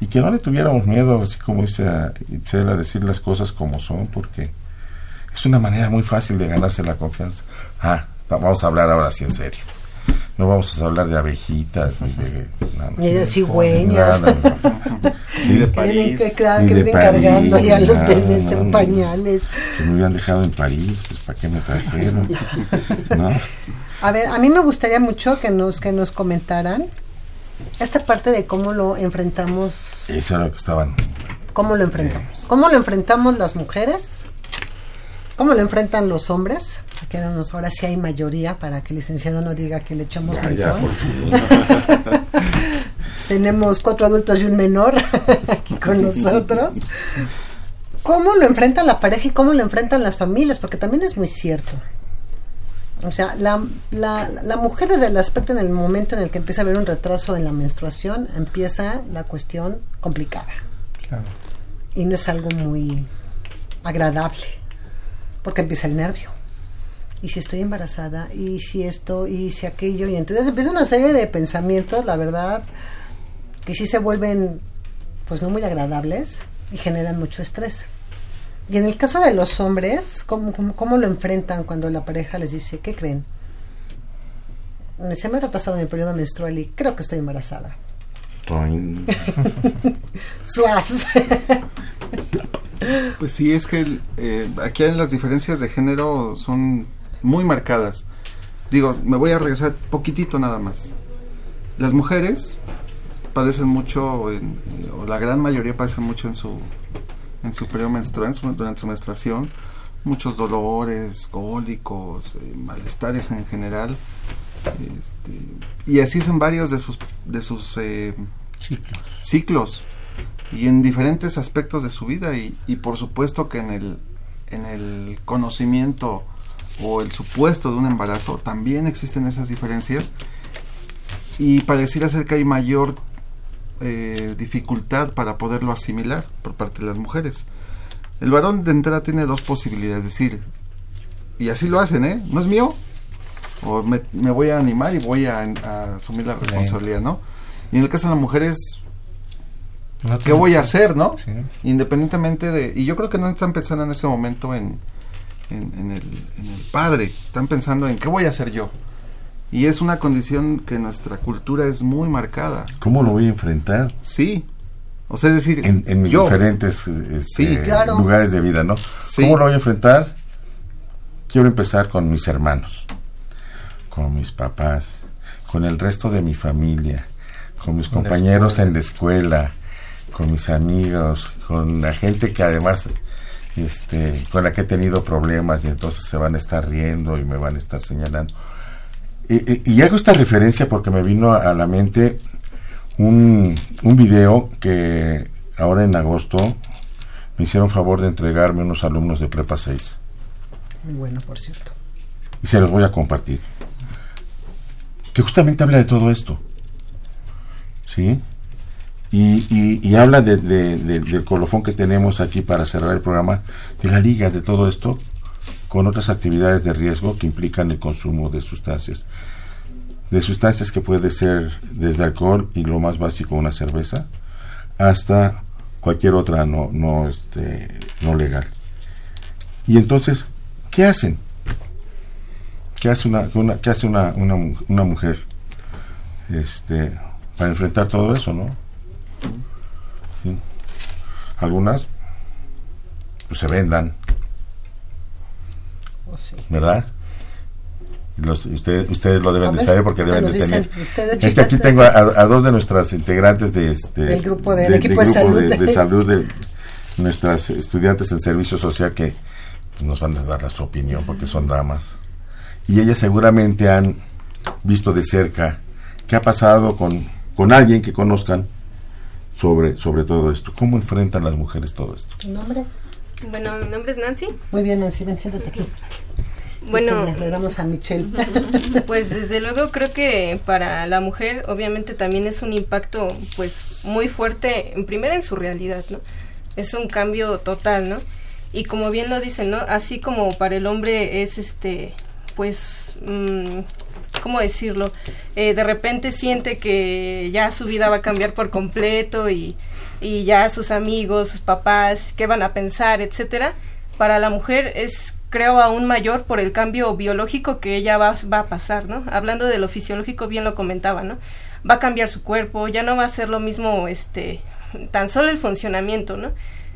y que no le tuviéramos miedo, así como dice a Itzel, a decir las cosas como son, porque es una manera muy fácil de ganarse la confianza. Ah, va- vamos a hablar ahora sí en serio. No vamos a hablar de abejitas ni de, nada, Ni de cigüeñas. nada. Sí, de Que vienen, París. que, claro, Ni que de cargando París, ya los bebés en no. pañales. que me hubieran dejado en París, pues ¿para qué me trajeron? ¿No? A ver, a mí me gustaría mucho que nos que nos comentaran esta parte de cómo lo enfrentamos, Eso era lo que estaban. cómo lo enfrentamos, cómo lo enfrentamos las mujeres, cómo lo enfrentan los hombres. Aquí nos- ahora sí hay mayoría para que el licenciado no diga que le echamos Ya, ya, por fin. Tenemos cuatro adultos y un menor aquí con nosotros. ¿Cómo lo enfrentan la pareja y cómo lo enfrentan las familias? Porque también es muy cierto. O sea, la, la, la mujer desde el aspecto en el momento en el que empieza a haber un retraso en la menstruación, empieza la cuestión complicada. Claro. Y no es algo muy agradable, porque empieza el nervio. Y si estoy embarazada, y si esto, y si aquello, y entonces empieza una serie de pensamientos, la verdad, que sí se vuelven, pues no muy agradables y generan mucho estrés. Y en el caso de los hombres, ¿cómo, cómo, cómo lo enfrentan cuando la pareja les dice, ¿qué creen? Se me ha retrasado mi periodo menstrual y creo que estoy embarazada. Suaz. Pues sí, es que eh, aquí las diferencias de género son muy marcadas. Digo, me voy a regresar poquitito nada más. Las mujeres padecen mucho, en- eh, o la gran mayoría padecen mucho en su, en su periodo menstrual, en su- durante su menstruación, muchos dolores, cólicos, eh, malestares en general, este, y así son varios de sus, de sus eh, Ciclos. ciclos y en diferentes aspectos de su vida y, y por supuesto que en el, en el conocimiento o el supuesto de un embarazo también existen esas diferencias y pareciera ser que hay mayor eh, dificultad para poderlo asimilar por parte de las mujeres. El varón de entrada tiene dos posibilidades, es decir, y así lo hacen, ¿eh? ¿No es mío? O me, me voy a animar y voy a, a asumir la responsabilidad, ¿no? Y en el caso de las mujeres, No ¿qué voy a hacer, no? Sí. Independientemente de... Y yo creo que no están pensando en ese momento en, en, en el, en el padre, están pensando en qué voy a hacer yo. Y es una condición que en nuestra cultura es muy marcada. ¿Cómo lo voy a enfrentar? Sí. O sea, es decir, En, en mis yo, diferentes eh, este, Sí, claro. lugares de vida, ¿no? Sí. ¿Cómo lo voy a enfrentar? Quiero empezar con mis hermanos, con mis papás, con el resto de mi familia, con mis compañeros en la escuela, con mis amigos, con la gente que además este, con la que he tenido problemas y entonces se van a estar riendo y me van a estar señalando. Y, hago esta referencia porque me vino a, a la mente un, un video que ahora en agosto me hicieron favor de entregarme unos alumnos de Prepa 6 Muy bueno, por cierto. y se los voy a compartir. Que justamente habla de todo esto. ¿Sí? Y, y- y habla de- de- de- del colofón que tenemos aquí para cerrar el programa, de la liga de todo esto, con otras actividades de riesgo que implican el consumo de sustancias. De sustancias que puede ser desde alcohol y lo más básico una cerveza, hasta cualquier otra no, no, este, no legal. Y entonces, ¿qué hacen? ¿Qué hace una, una- qué hace una, una, mu- una mujer este, para enfrentar todo eso, no? Algunas pues, se vendan. ¿Verdad? Los- ustedes, ustedes lo deben de saber porque ¿qué deben de tener. ustedes, Es que aquí tengo a, a dos de nuestras integrantes de este Del grupo de- del equipo de grupo salud. de, de salud de nuestras estudiantes en servicio social que nos van a dar la- su opinión porque son damas y ellas seguramente han visto de cerca qué ha pasado con, con alguien que conozcan sobre sobre todo esto cómo enfrentan las mujeres todo esto ¿Tu nombre? Bueno, mi nombre es Nancy. Muy bien, Nancy, ven, siéntate aquí. Bueno, Le damos a Michelle. pues desde luego creo que para la mujer obviamente también es un impacto pues muy fuerte, en primera en su realidad, ¿no? Es un cambio total, ¿no? Y como bien lo dicen, ¿no? Así como para el hombre es este, pues, mm, ¿cómo decirlo? Eh, de repente siente que ya su vida va a cambiar por completo y, y ya sus amigos, sus papás, qué van a pensar, etcétera. Para la mujer es, creo, aún mayor por el cambio biológico que ella va, va a pasar, ¿no? Hablando de lo fisiológico, bien lo comentaba, ¿no? Va a cambiar su cuerpo, ya no va a ser lo mismo, este, tan solo el funcionamiento, ¿no?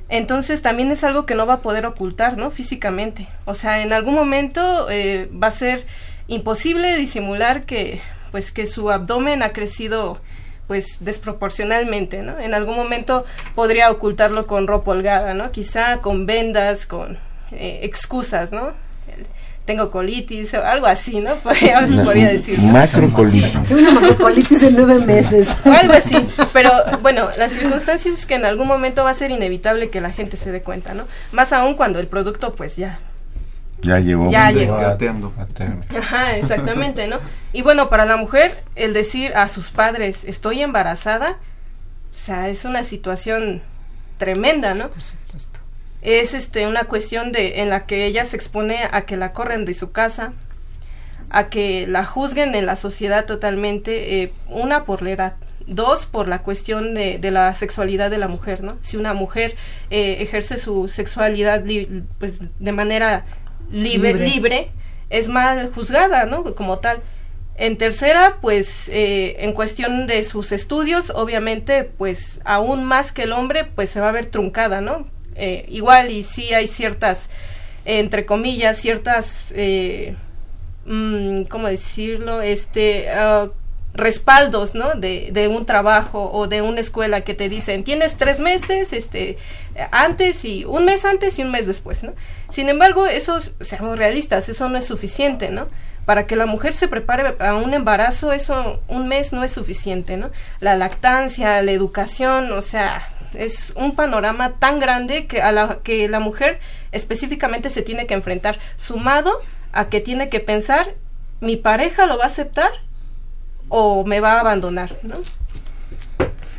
Entonces también es algo que no va a poder ocultar, ¿no? Físicamente. O sea, en algún momento eh, va a ser imposible disimular que, pues, que su abdomen ha crecido, pues, desproporcionalmente, ¿no? En algún momento podría ocultarlo con ropa holgada, ¿no? Quizá con vendas, con eh, excusas, ¿no? El- Tengo colitis o algo así, ¿no? Podría, podría decir. ¿no? macrocolitis Una macrocolitis de nueve meses. O algo así. Pero bueno, la circunstancia es que en algún momento va a ser inevitable que la gente se dé cuenta, ¿no? Más aún cuando el producto, pues ya. ya llegó Ya llegó. gateando. A término. Ajá, exactamente, ¿no? Y bueno, para la mujer, el decir a sus padres, estoy embarazada, o sea, es una situación tremenda, ¿no? Es este una cuestión de en la que ella se expone a que la corren de su casa, a que la juzguen en la sociedad totalmente, eh, una por la edad, dos por la cuestión de, de la sexualidad de la mujer, ¿no? Si una mujer eh, ejerce su sexualidad li- pues de manera libre, Libre. libre, es mal juzgada, ¿no? Como tal. En tercera, pues eh, en cuestión de sus estudios, obviamente, pues aún más que el hombre, pues se va a ver truncada, ¿no? Eh, igual y sí hay ciertas, entre comillas, ciertas, eh, mm, ¿cómo decirlo? Este, ah, respaldos, ¿no? De, de un trabajo o de una escuela que te dicen, tienes tres meses, este, antes y un mes antes y un mes después, ¿no? Sin embargo, eso, seamos realistas, eso no es suficiente, ¿no? Para que la mujer se prepare a un embarazo, eso un mes no es suficiente, ¿no? La lactancia, la educación, o sea, es un panorama tan grande que a la que la mujer específicamente se tiene que enfrentar, sumado a que tiene que pensar, mi pareja lo va a aceptar o me va a abandonar, ¿no?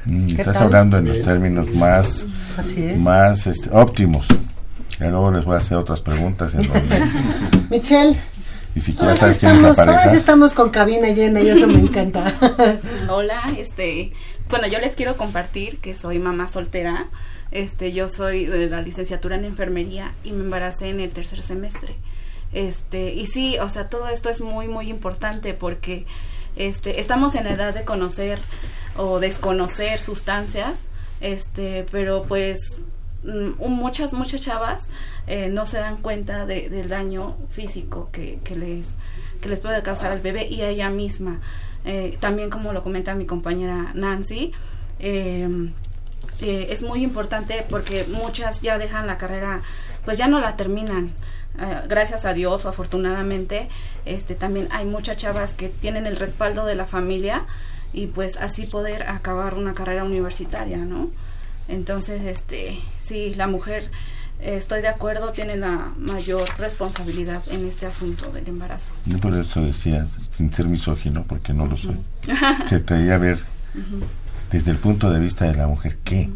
Mm, ¿Qué Estás tal? hablando en los términos más, Así es. más este, óptimos. Y luego les voy a hacer otras preguntas en donde Michelle, siquiera ahora sí, sabes quién es la estamos, ahora pareja. sí estamos con cabina llena y eso me encanta. Hola, este, bueno, yo les quiero compartir que soy mamá soltera. Este, yo soy de la licenciatura en enfermería y me embaracé en el tercer semestre. Este, y sí, o sea, todo esto es muy muy importante porque este estamos en la edad de conocer o desconocer sustancias, este, pero pues mm, muchas muchas chavas eh, no se dan cuenta de- del daño físico que, que les que les puede causar al bebé y a ella misma. Eh, también como lo comenta mi compañera Nancy, eh, es muy importante porque muchas ya dejan la carrera, pues ya no la terminan. Eh, gracias a Dios o afortunadamente, este también hay muchas chavas que tienen el respaldo de la familia y pues así poder acabar una carrera universitaria, ¿no? Entonces, este, sí, la mujer, estoy de acuerdo, tiene la mayor responsabilidad en este asunto del embarazo. Yo por eso decía, sin ser misógino, porque no lo soy, que traía a ver desde el punto de vista de la mujer qué.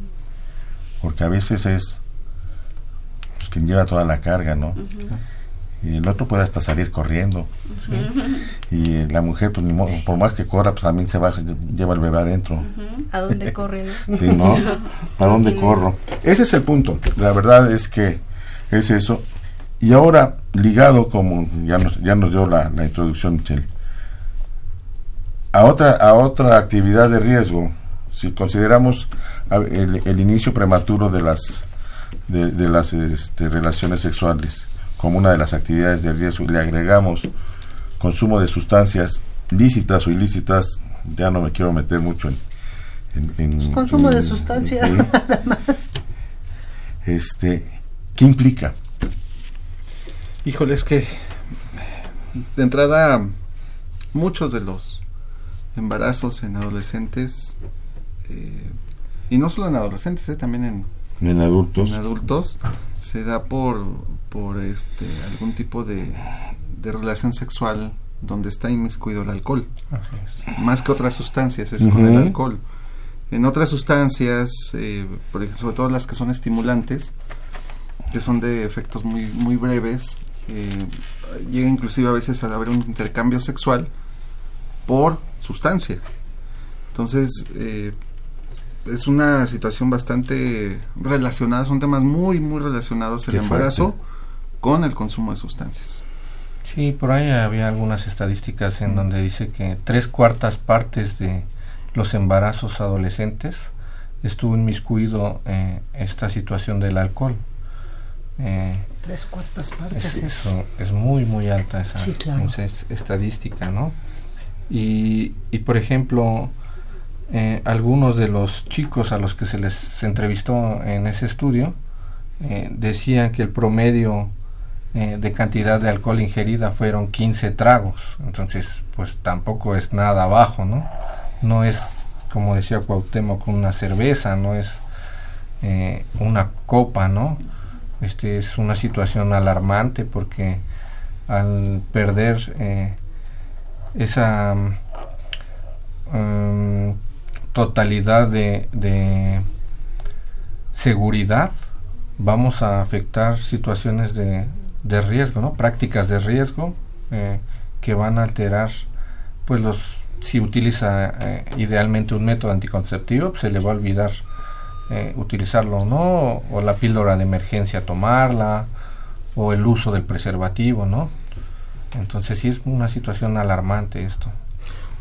Porque a veces es pues, quien lleva toda la carga, ¿no? Y el otro puede hasta salir corriendo. Y la mujer, pues ni modo, por más que corra, pues también se va, lleva el bebé adentro. ¿A dónde corren? no? Sí, ¿no? ¿Para dónde corro? Ese es el punto. La verdad es que es eso. Y ahora, ligado, como ya nos, ya nos dio la, la introducción, Michelle, a otra, a otra actividad de riesgo, si consideramos a- el, el inicio prematuro de las, de, de las este, relaciones sexuales como una de las actividades de riesgo y le agregamos consumo de sustancias lícitas o ilícitas, ya no me quiero meter mucho en, en- en- Consumo de sustancias, nada más. este, ¿qué implica? Híjole, es que de entrada muchos de los embarazos en adolescentes, eh, y no solo en adolescentes, eh, también en, En adultos. en adultos, se da por, por este, algún tipo de, de relación sexual donde está inmiscuido el alcohol. Así es. más que otras sustancias, es con el alcohol. En otras sustancias, eh, por ejemplo, sobre todo las que son estimulantes, que son de efectos muy, muy breves, eh, llega inclusive a veces a haber un intercambio sexual por sustancia. Entonces, eh, es una situación bastante relacionada, son temas muy, muy relacionados el Qué embarazo fuerte. Con el consumo de sustancias. Sí, por ahí había algunas estadísticas en donde dice que tres cuartas partes de los embarazos adolescentes estuvo inmiscuido eh, esta situación del alcohol. Eh, Tres cuartas es, partes. es- eso es muy, muy alta esa, Sí, claro. esa es- estadística, ¿no? Y, y por ejemplo, eh, algunos de los chicos a los que se les entrevistó en ese estudio eh, decían que el promedio eh, de cantidad de alcohol ingerida fueron 15 tragos. Entonces, pues tampoco es nada bajo, ¿no? No es, como decía Cuauhtémoc, una cerveza, no es eh, una copa, ¿no? Este es una situación alarmante porque al perder eh, esa mm, totalidad de, de seguridad, vamos a afectar situaciones de, de riesgo, ¿no? Prácticas de riesgo eh, que van a alterar, pues los si utiliza eh, idealmente un método anticonceptivo, pues, se le va a olvidar eh, utilizarlo o no, o la píldora de emergencia tomarla, o el uso del preservativo, ¿no? Entonces sí es una situación alarmante esto.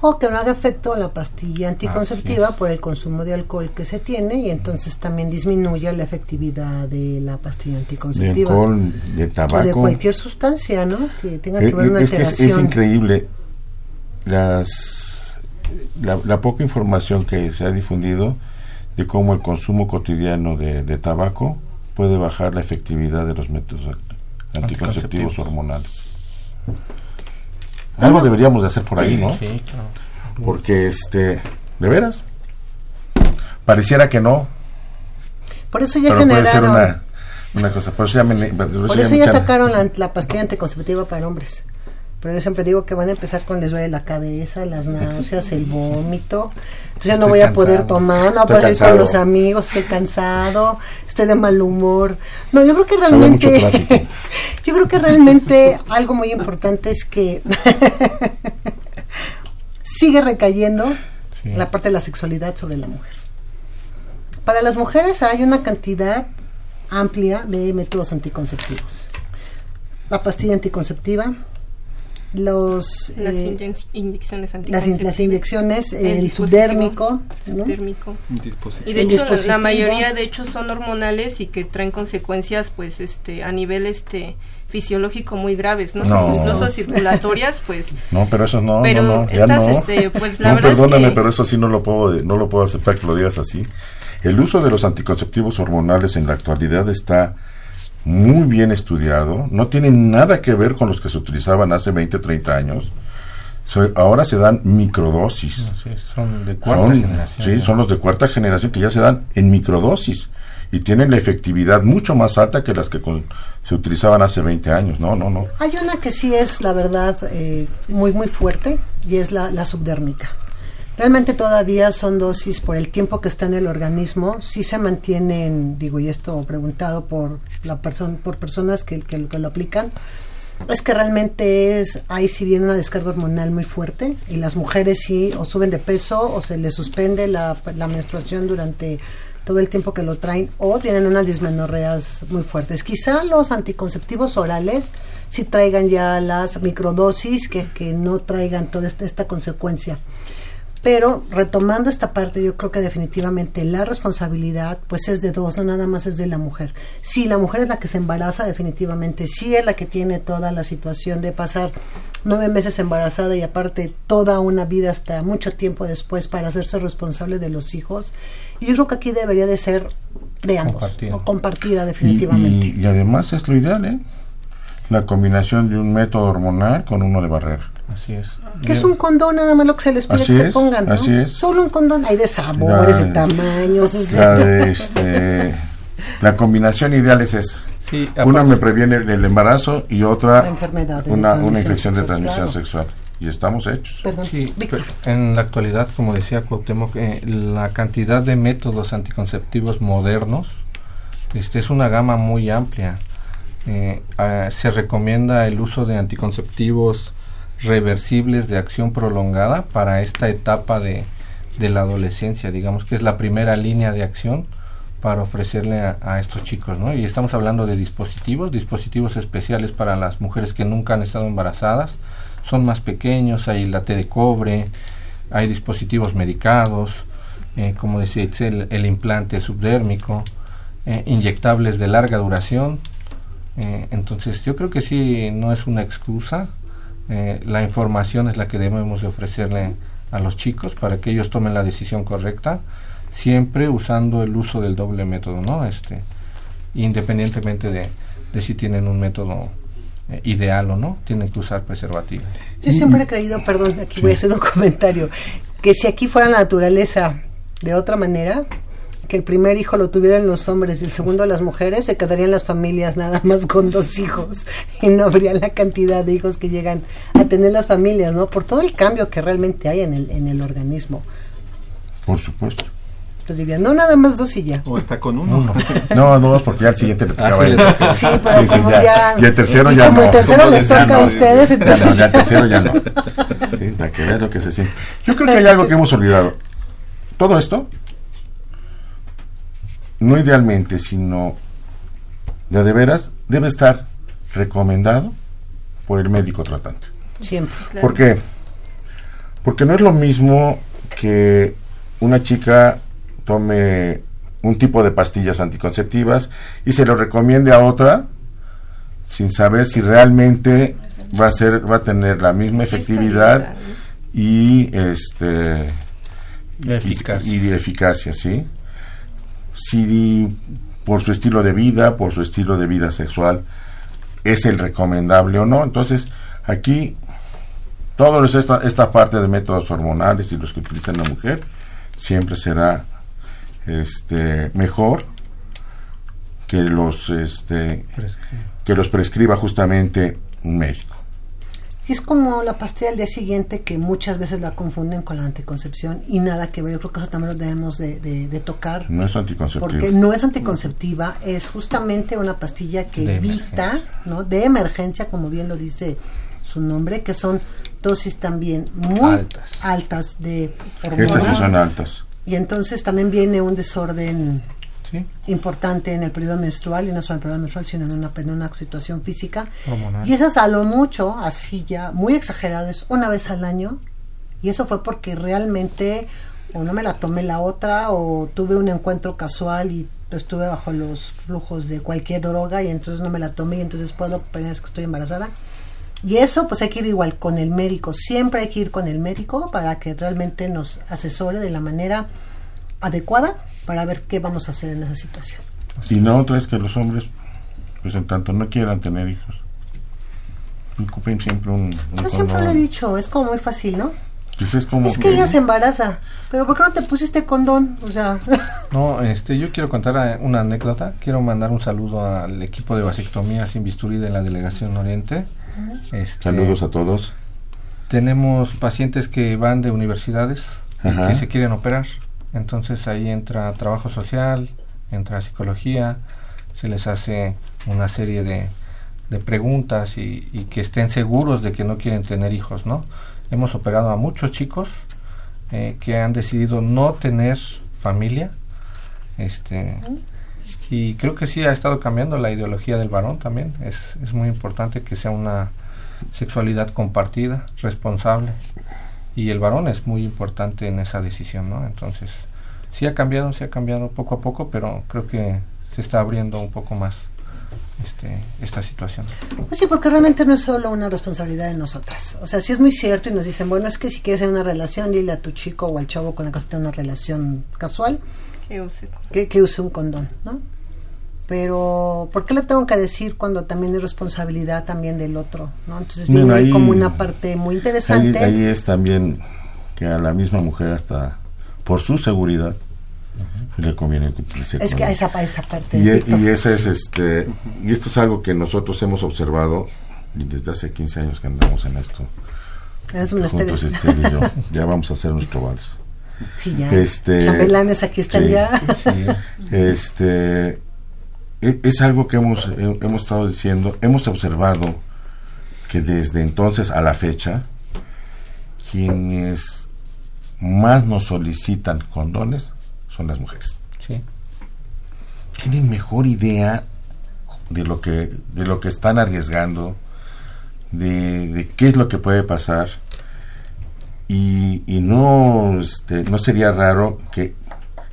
O que no haga efecto la pastilla anticonceptiva por el consumo de alcohol que se tiene y entonces también disminuya la efectividad de la pastilla De anticonceptiva. alcohol, de o tabaco. de cualquier sustancia, ¿no? Que tenga que Eh, ver una es, que es- increíble las la, la poca información que se ha difundido de cómo el consumo cotidiano de, de tabaco puede bajar la efectividad de los métodos Anticonceptivos. hormonales. Algo deberíamos de hacer por ahí, ¿no? Sí, claro. Porque, este, ¿de veras? Pareciera que no, Por eso ya pero puede ser generaron, una, una cosa. Por eso ya, me, por ya eso ya sacaron la, la pastilla anticonceptiva para hombres. Pero yo siempre digo que van a empezar con les duele la cabeza, las náuseas, el vómito. Entonces ya no voy a poder tomar, no voy a ir con los amigos, estoy cansado, estoy de mal humor. No, yo creo que realmente, yo creo que realmente algo muy importante es que sigue recayendo Sí. la parte de la sexualidad sobre la mujer. Para las mujeres hay una cantidad amplia de métodos anticonceptivos. La pastilla anticonceptiva, los Las eh, inyec- inyecciones las, anticonceptivas. in- las inyecciones, el, dispositivo subdérmico. Y de El hecho la mayoría de hecho son hormonales y que traen consecuencias pues este a nivel este fisiológico muy graves, no, No. son no son circulatorias, pues No, pero eso no, Pero no, no, ya estas, no. este, pues, la no, verdad es perdóname, que- pero eso sí no lo puedo, no lo puedo aceptar que lo digas así. El uso de los anticonceptivos hormonales en la actualidad está muy bien estudiado, no tiene nada que ver con los que se utilizaban hace 20, 30 años. So- ahora se dan microdosis. Son de cuarta Son, generación. sí, ya. son los de cuarta generación que ya se dan en microdosis y tienen la efectividad mucho más alta que las que con- se utilizaban hace 20 años. No, no, no. Hay una que sí es, la verdad, eh, muy, muy fuerte y es la, la subdérmica. Realmente todavía son dosis por el tiempo que está en el organismo, sí se mantienen, digo, y esto preguntado por la persona, por personas que, que, que lo aplican, es que realmente es, ahí sí viene una descarga hormonal muy fuerte y las mujeres sí o suben de peso o se les suspende la, la menstruación durante todo el tiempo que lo traen o vienen unas dismenorreas muy fuertes. Quizá los anticonceptivos orales sí traigan ya las microdosis que, que no traigan toda esta, esta consecuencia. Pero retomando esta parte, yo creo que definitivamente la responsabilidad pues es de dos, no nada más es de la mujer. Si la mujer es la que se embaraza, definitivamente sí es la que tiene toda la situación de pasar nueve meses embarazada y aparte toda una vida hasta mucho tiempo después para hacerse responsable de los hijos. Y yo creo que aquí debería de ser de ambos, Compartida. o compartida Y, definitivamente. y- y además es lo ideal, ¿eh? La combinación de un método hormonal con uno de barrera. Así es. que es un condón nada más lo que se les pide Así que se pongan, ¿no? así es. Solo un condón, hay de sabores, La- de tamaños. La, de, este, la combinación ideal es esa. Sí, Una me previene el embarazo y otra una, una infección de sexual, transmisión claro. sexual. Y estamos hechos. Sí, en la actualidad, como decía Cuauhtémoc, eh, la cantidad de métodos anticonceptivos modernos este, es una gama muy amplia. Eh, ah, se recomienda el uso de anticonceptivos reversibles de acción prolongada para esta etapa de, de la adolescencia, digamos que es la primera línea de acción para ofrecerle a, estos chicos, ¿no? Y estamos hablando de dispositivos, dispositivos especiales para las mujeres que nunca han estado embarazadas, son más pequeños, hay la T de cobre, hay dispositivos medicados, eh, como decía el implante subdérmico, eh, inyectables de larga duración. eh, entonces yo creo que sí, no es una excusa. Eh, la información es la que debemos de ofrecerle a los chicos para que ellos tomen la decisión correcta, siempre usando el uso del doble método, ¿no? Este, independientemente de, de si tienen un método eh, ideal o no, tienen que usar preservativo. Yo siempre he creído, perdón, aquí voy a hacer un comentario, que si aquí fuera la naturaleza de otra manera, que el primer hijo lo tuvieran los hombres y el segundo las mujeres, se quedarían las familias nada más con dos hijos y no habría la cantidad de hijos que llegan a tener las familias, ¿no? Por todo el cambio que realmente hay en el, en el organismo. Por supuesto. Entonces dirían, no, nada más dos y ya. O hasta con uno. No, no, porque ya al siguiente le tocaba Así a él. le tocaba. Sí, pero Sí, sí, como ya. ya, Y el tercero y ya como no. el tercero les toca a ustedes, Ya entonces no, ya el tercero ya no. Sí, para que veas lo que se siente. Yo creo que hay algo que hemos olvidado. Todo esto, no idealmente, sino de de veras, debe estar recomendado por el médico tratante. siempre. Claro. ¿Por qué? Porque no es lo mismo que una chica tome un tipo de pastillas anticonceptivas y se lo recomiende a otra sin saber si realmente va a ser va a tener la misma efectividad y este y, eficacia, ¿sí? Si por su estilo de vida, por su estilo de vida sexual, es el recomendable o no. Entonces, aquí, todo es esta, esta parte de métodos hormonales y los que utilizan la mujer, siempre será este mejor que los este que los prescriba justamente un médico. Es como la pastilla al día siguiente que muchas veces la confunden con la anticoncepción y nada que ver. Yo creo que eso también lo debemos de, de- de tocar. No es anticonceptivo. Porque no es anticonceptiva, es justamente una pastilla que De evita, emergencia. ¿no? De emergencia, como bien lo dice su nombre, que son dosis también muy Altas. altas de Estas sí hormonas. son altas. Y entonces también viene un desorden Sí. importante en el periodo menstrual, y no solo en el periodo menstrual, sino en una, en una situación física. Hormonal. Y esas a lo mucho, así ya, muy exagerado, es una vez al año. Y eso fue porque realmente o no me la tomé la otra o tuve un encuentro casual y estuve bajo los flujos de cualquier droga y entonces no me la tomé y entonces puedo pensar que estoy embarazada. Y eso pues hay que ir igual con el médico, siempre hay que ir con el médico para que realmente nos asesore de la manera adecuada para ver qué vamos a hacer en esa situación. Y la otra es que los hombres, pues en tanto no quieran tener hijos, ocupen siempre un, un Yo siempre lo he dicho, es como muy fácil, ¿no? Pues es como Es que ella se embaraza, pero ¿por qué no te pusiste condón? O sea, No, este, yo quiero contar eh, una anécdota. Quiero mandar un saludo al equipo de vasectomía sin bisturí de la Delegación Oriente. Este, Saludos a todos. Tenemos pacientes que van de universidades y que se quieren operar. Entonces ahí entra trabajo social, entra psicología, se les hace una serie de, de preguntas y, que estén seguros de que no quieren tener hijos, ¿no? Hemos operado a muchos chicos eh, que han decidido no tener familia, este, y creo que sí ha estado cambiando la ideología del varón también. Es, es muy importante que sea una sexualidad compartida, responsable. Y el varón es muy importante en esa decisión, ¿no? Entonces, sí ha cambiado, sí ha cambiado poco a poco, pero creo que se está abriendo un poco más este, esta situación. pues sí, porque realmente no es solo una responsabilidad de nosotras. O sea, sí es muy cierto y nos dicen, bueno, es que si quieres tener una relación, dile a tu chico o al chavo con el que tener una relación casual Que use- que, que use un condón, ¿no? Pero, ¿por qué le tengo que decir cuando también es responsabilidad también del otro, ¿no? Entonces viene ahí ahí- como una parte muy Ahí, interesante. ahí es también que a la misma mujer hasta por su seguridad le conviene que utilice es que esa, esa parte. y, e- Víctor. y ese es este y esto es algo que nosotros hemos observado y desde hace 15 años que andamos en esto Es un este, juntos yo. ya vamos a hacer nuestro vals Sí, ya. este- Chambelanes aquí están sí. ya. Sí, este es algo que hemos he- hemos estado diciendo hemos observado que desde entonces a la fecha quienes más nos solicitan condones son las mujeres sí. tienen mejor idea de lo que de lo que están arriesgando de, de qué es lo que puede pasar y, y no este, no sería raro que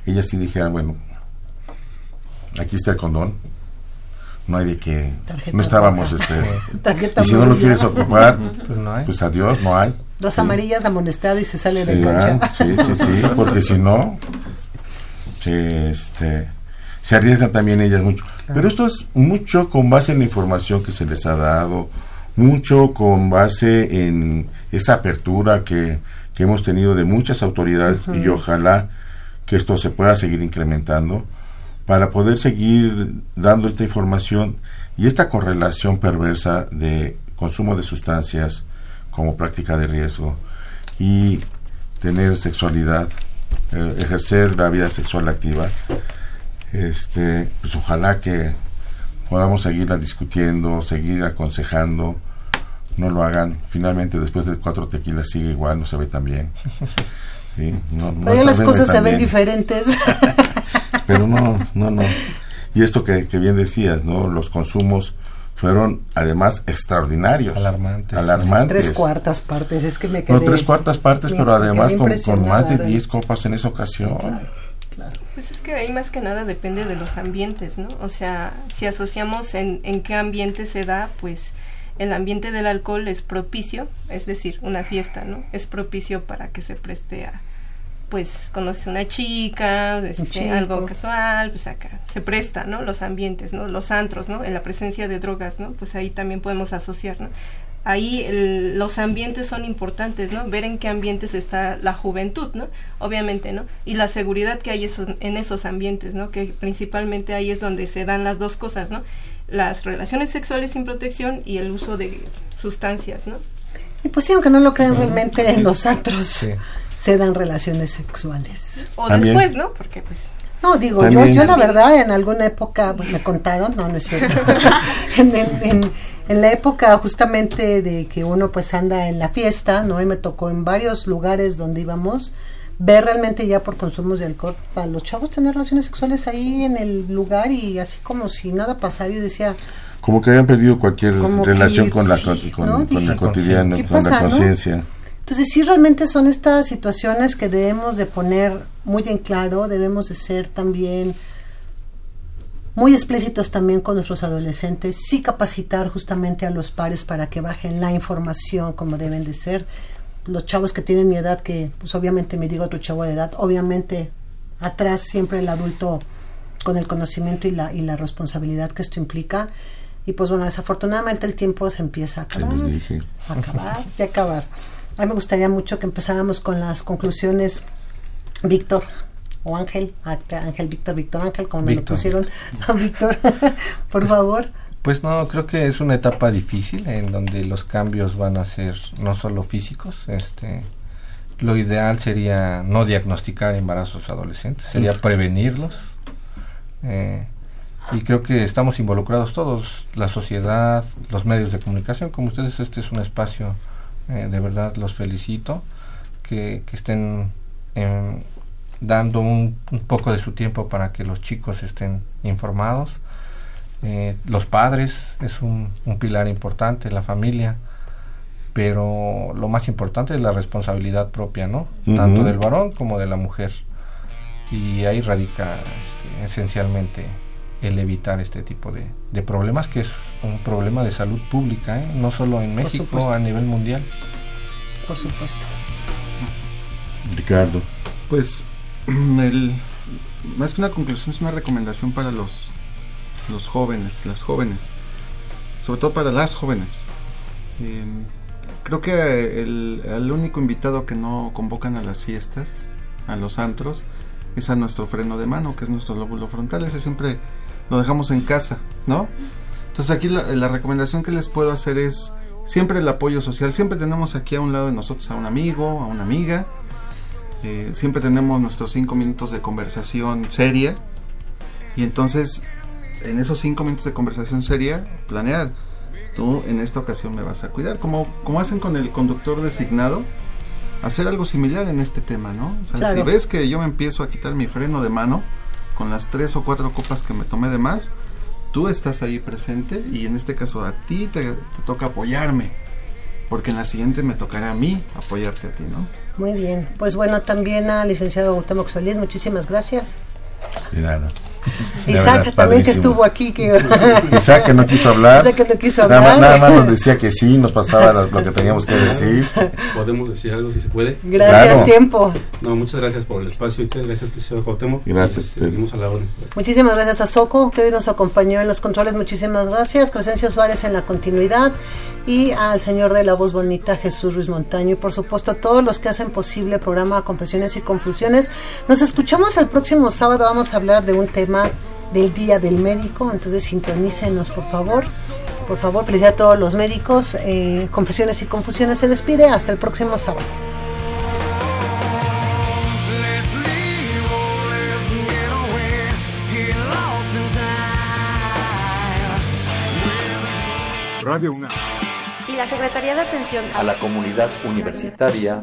ellas sí dijeran bueno aquí está el condón no hay de que Tarjeta no estábamos este Tarjeta y si no lo quieres ocupar Pues no hay. pues adiós no hay Dos Sí. amarillas amonestado y se sale de Sí, coche. ¿verdad? sí, sí, sí, porque si no, se, este, se arriesgan también ellas mucho. Pero esto es mucho con base en la información que se les ha dado, mucho con base en esa apertura que, que hemos tenido de muchas autoridades y ojalá que esto se pueda seguir incrementando para poder seguir dando esta información y esta correlación perversa de consumo de sustancias como práctica de riesgo y tener sexualidad, eh, ejercer la vida sexual activa, este, pues ojalá que podamos seguirla discutiendo, seguir aconsejando, no lo hagan. Finalmente, después de cuatro tequilas sigue igual, no se ve tan bien. Sí, no, no las cosas se ven diferentes. Pero no, no, no. Y esto que, que bien decías, ¿no? Los consumos fueron además extraordinarios. Alarmantes. Alarmantes. tres cuartas partes, es que me quedé. No, tres cuartas partes, me- pero además con, con más de. 10 copas en esa ocasión. Pues es que ahí más que nada depende de los ambientes, ¿no? O sea, si asociamos en, en qué ambiente se da, pues el ambiente del alcohol es propicio, es decir, una fiesta, ¿no? Es propicio para que se preste a, pues, conoces una chica, este, algo casual, pues acá se presta, ¿no? Los ambientes, ¿no? Los antros, ¿no? En la presencia de drogas, ¿no? Pues ahí también podemos asociar, ¿no? Ahí el- los ambientes son importantes, ¿no? Ver en qué ambientes está la juventud, ¿no? Obviamente, ¿no? Y la seguridad que hay eso- en esos ambientes, ¿no? Que principalmente ahí es donde se dan las dos cosas, ¿no? Las relaciones sexuales sin protección y el uso de sustancias, ¿no? Y pues sí, aunque no lo crean realmente, en los antros Sí. Se dan relaciones sexuales. O También. después, ¿no? Porque pues No, digo, yo, También- yo la verdad en alguna época pues, me contaron, no, no es cierto, en, en- en- en la época justamente de que uno pues anda en la fiesta, ¿no? Y me tocó en varios lugares donde íbamos ver realmente ya por consumos de alcohol a los chavos tener relaciones sexuales ahí en el lugar y así como si nada pasara, yo decía, Como que habían perdido cualquier relación que con la sí, con, con- ¿no? con Dije, el cotidiano, ¿qué con la no? Entonces sí realmente son estas situaciones que debemos de poner muy en claro, debemos de ser también muy explícitos también con nuestros adolescentes, sí capacitar justamente a los pares para que bajen la información como deben de ser. Los chavos que tienen mi edad, que pues obviamente me digo otro chavo de edad, obviamente atrás siempre el adulto con el conocimiento y la, y la responsabilidad que esto implica. Y pues bueno, desafortunadamente el tiempo se empieza a acabar dije. acabar y acabar. A mí me gustaría mucho que empezáramos con las conclusiones, Víctor o Ángel, Ángel, Víctor, Víctor Ángel, como me lo pusieron a Víctor, por favor. Pues no, creo que es una etapa difícil en donde los cambios van a ser no solo físicos, este lo ideal sería no diagnosticar embarazos adolescentes, sería prevenirlos. eh, y creo que estamos involucrados todos, la sociedad, los medios de comunicación, como ustedes, este es un espacio, eh, de verdad los felicito, que, que estén em, dando un, un poco de su tiempo para que los chicos estén informados. Eh, los padres es un, un pilar importante, la familia, pero lo más importante es la responsabilidad propia, ¿no? Tanto del varón como de la mujer. Y ahí radica este, esencialmente el evitar este tipo de, de problemas, que es un problema de salud pública, ¿eh? no solo en México, a nivel mundial. Por supuesto. Ricardo. Pues el, más que una conclusión es una recomendación para los, los jóvenes, las jóvenes, sobre todo para las jóvenes. Eh, creo que el, el único invitado que no convocan a las fiestas, a los antros, es a nuestro freno de mano, que es nuestro lóbulo frontal. Ese siempre lo dejamos en casa, ¿no? Entonces aquí la, la recomendación que les puedo hacer es siempre el apoyo social. Siempre tenemos aquí a un lado de nosotros a un amigo, a una amiga. Eh, siempre tenemos nuestros cinco minutos de conversación seria. Y entonces, en esos cinco minutos de conversación seria, planear. Tú en esta ocasión me vas a cuidar. Como, como hacen con el conductor designado, hacer algo similar en este tema, ¿no? O sea, Claro. si ves que yo me empiezo a quitar mi freno de mano con las tres o cuatro copas que me tomé de más, tú estás ahí presente y en este caso a ti te, te toca apoyarme. Porque en la siguiente me tocará a mí apoyarte a ti, ¿no? Muy bien. Pues bueno, también al licenciado Gustavo Solís, muchísimas gracias. De nada. Isaac verdad, también que estuvo aquí. Que Isaac que no quiso hablar. Isaac que no quiso Nada, más- hablar. nada más nos decía que sí, nos pasaba lo, que teníamos que decir. ¿Podemos decir algo si se puede? Gracias, Claro. tiempo. No, muchas gracias por el espacio, gracias, licenciado Cuauhtémoc. Gracias este. Seguimos a la orden. Muchísimas gracias a Soco, que hoy nos acompañó en los controles. Muchísimas gracias. Crescencio Suárez en la continuidad. Y al señor de la voz bonita, Jesús Ruiz Montaño. Y por supuesto, a todos los que hacen posible el programa Confesiones y Confusiones. Nos escuchamos el próximo sábado. Vamos a hablar de un tema del Día del Médico. Entonces, sintonícenos, por favor. Por favor, felicidad a todos los médicos. Eh, Confesiones y Confusiones se despide. Hasta el próximo sábado. Radio UNAM. y la Secretaría de Atención a la comunidad universitaria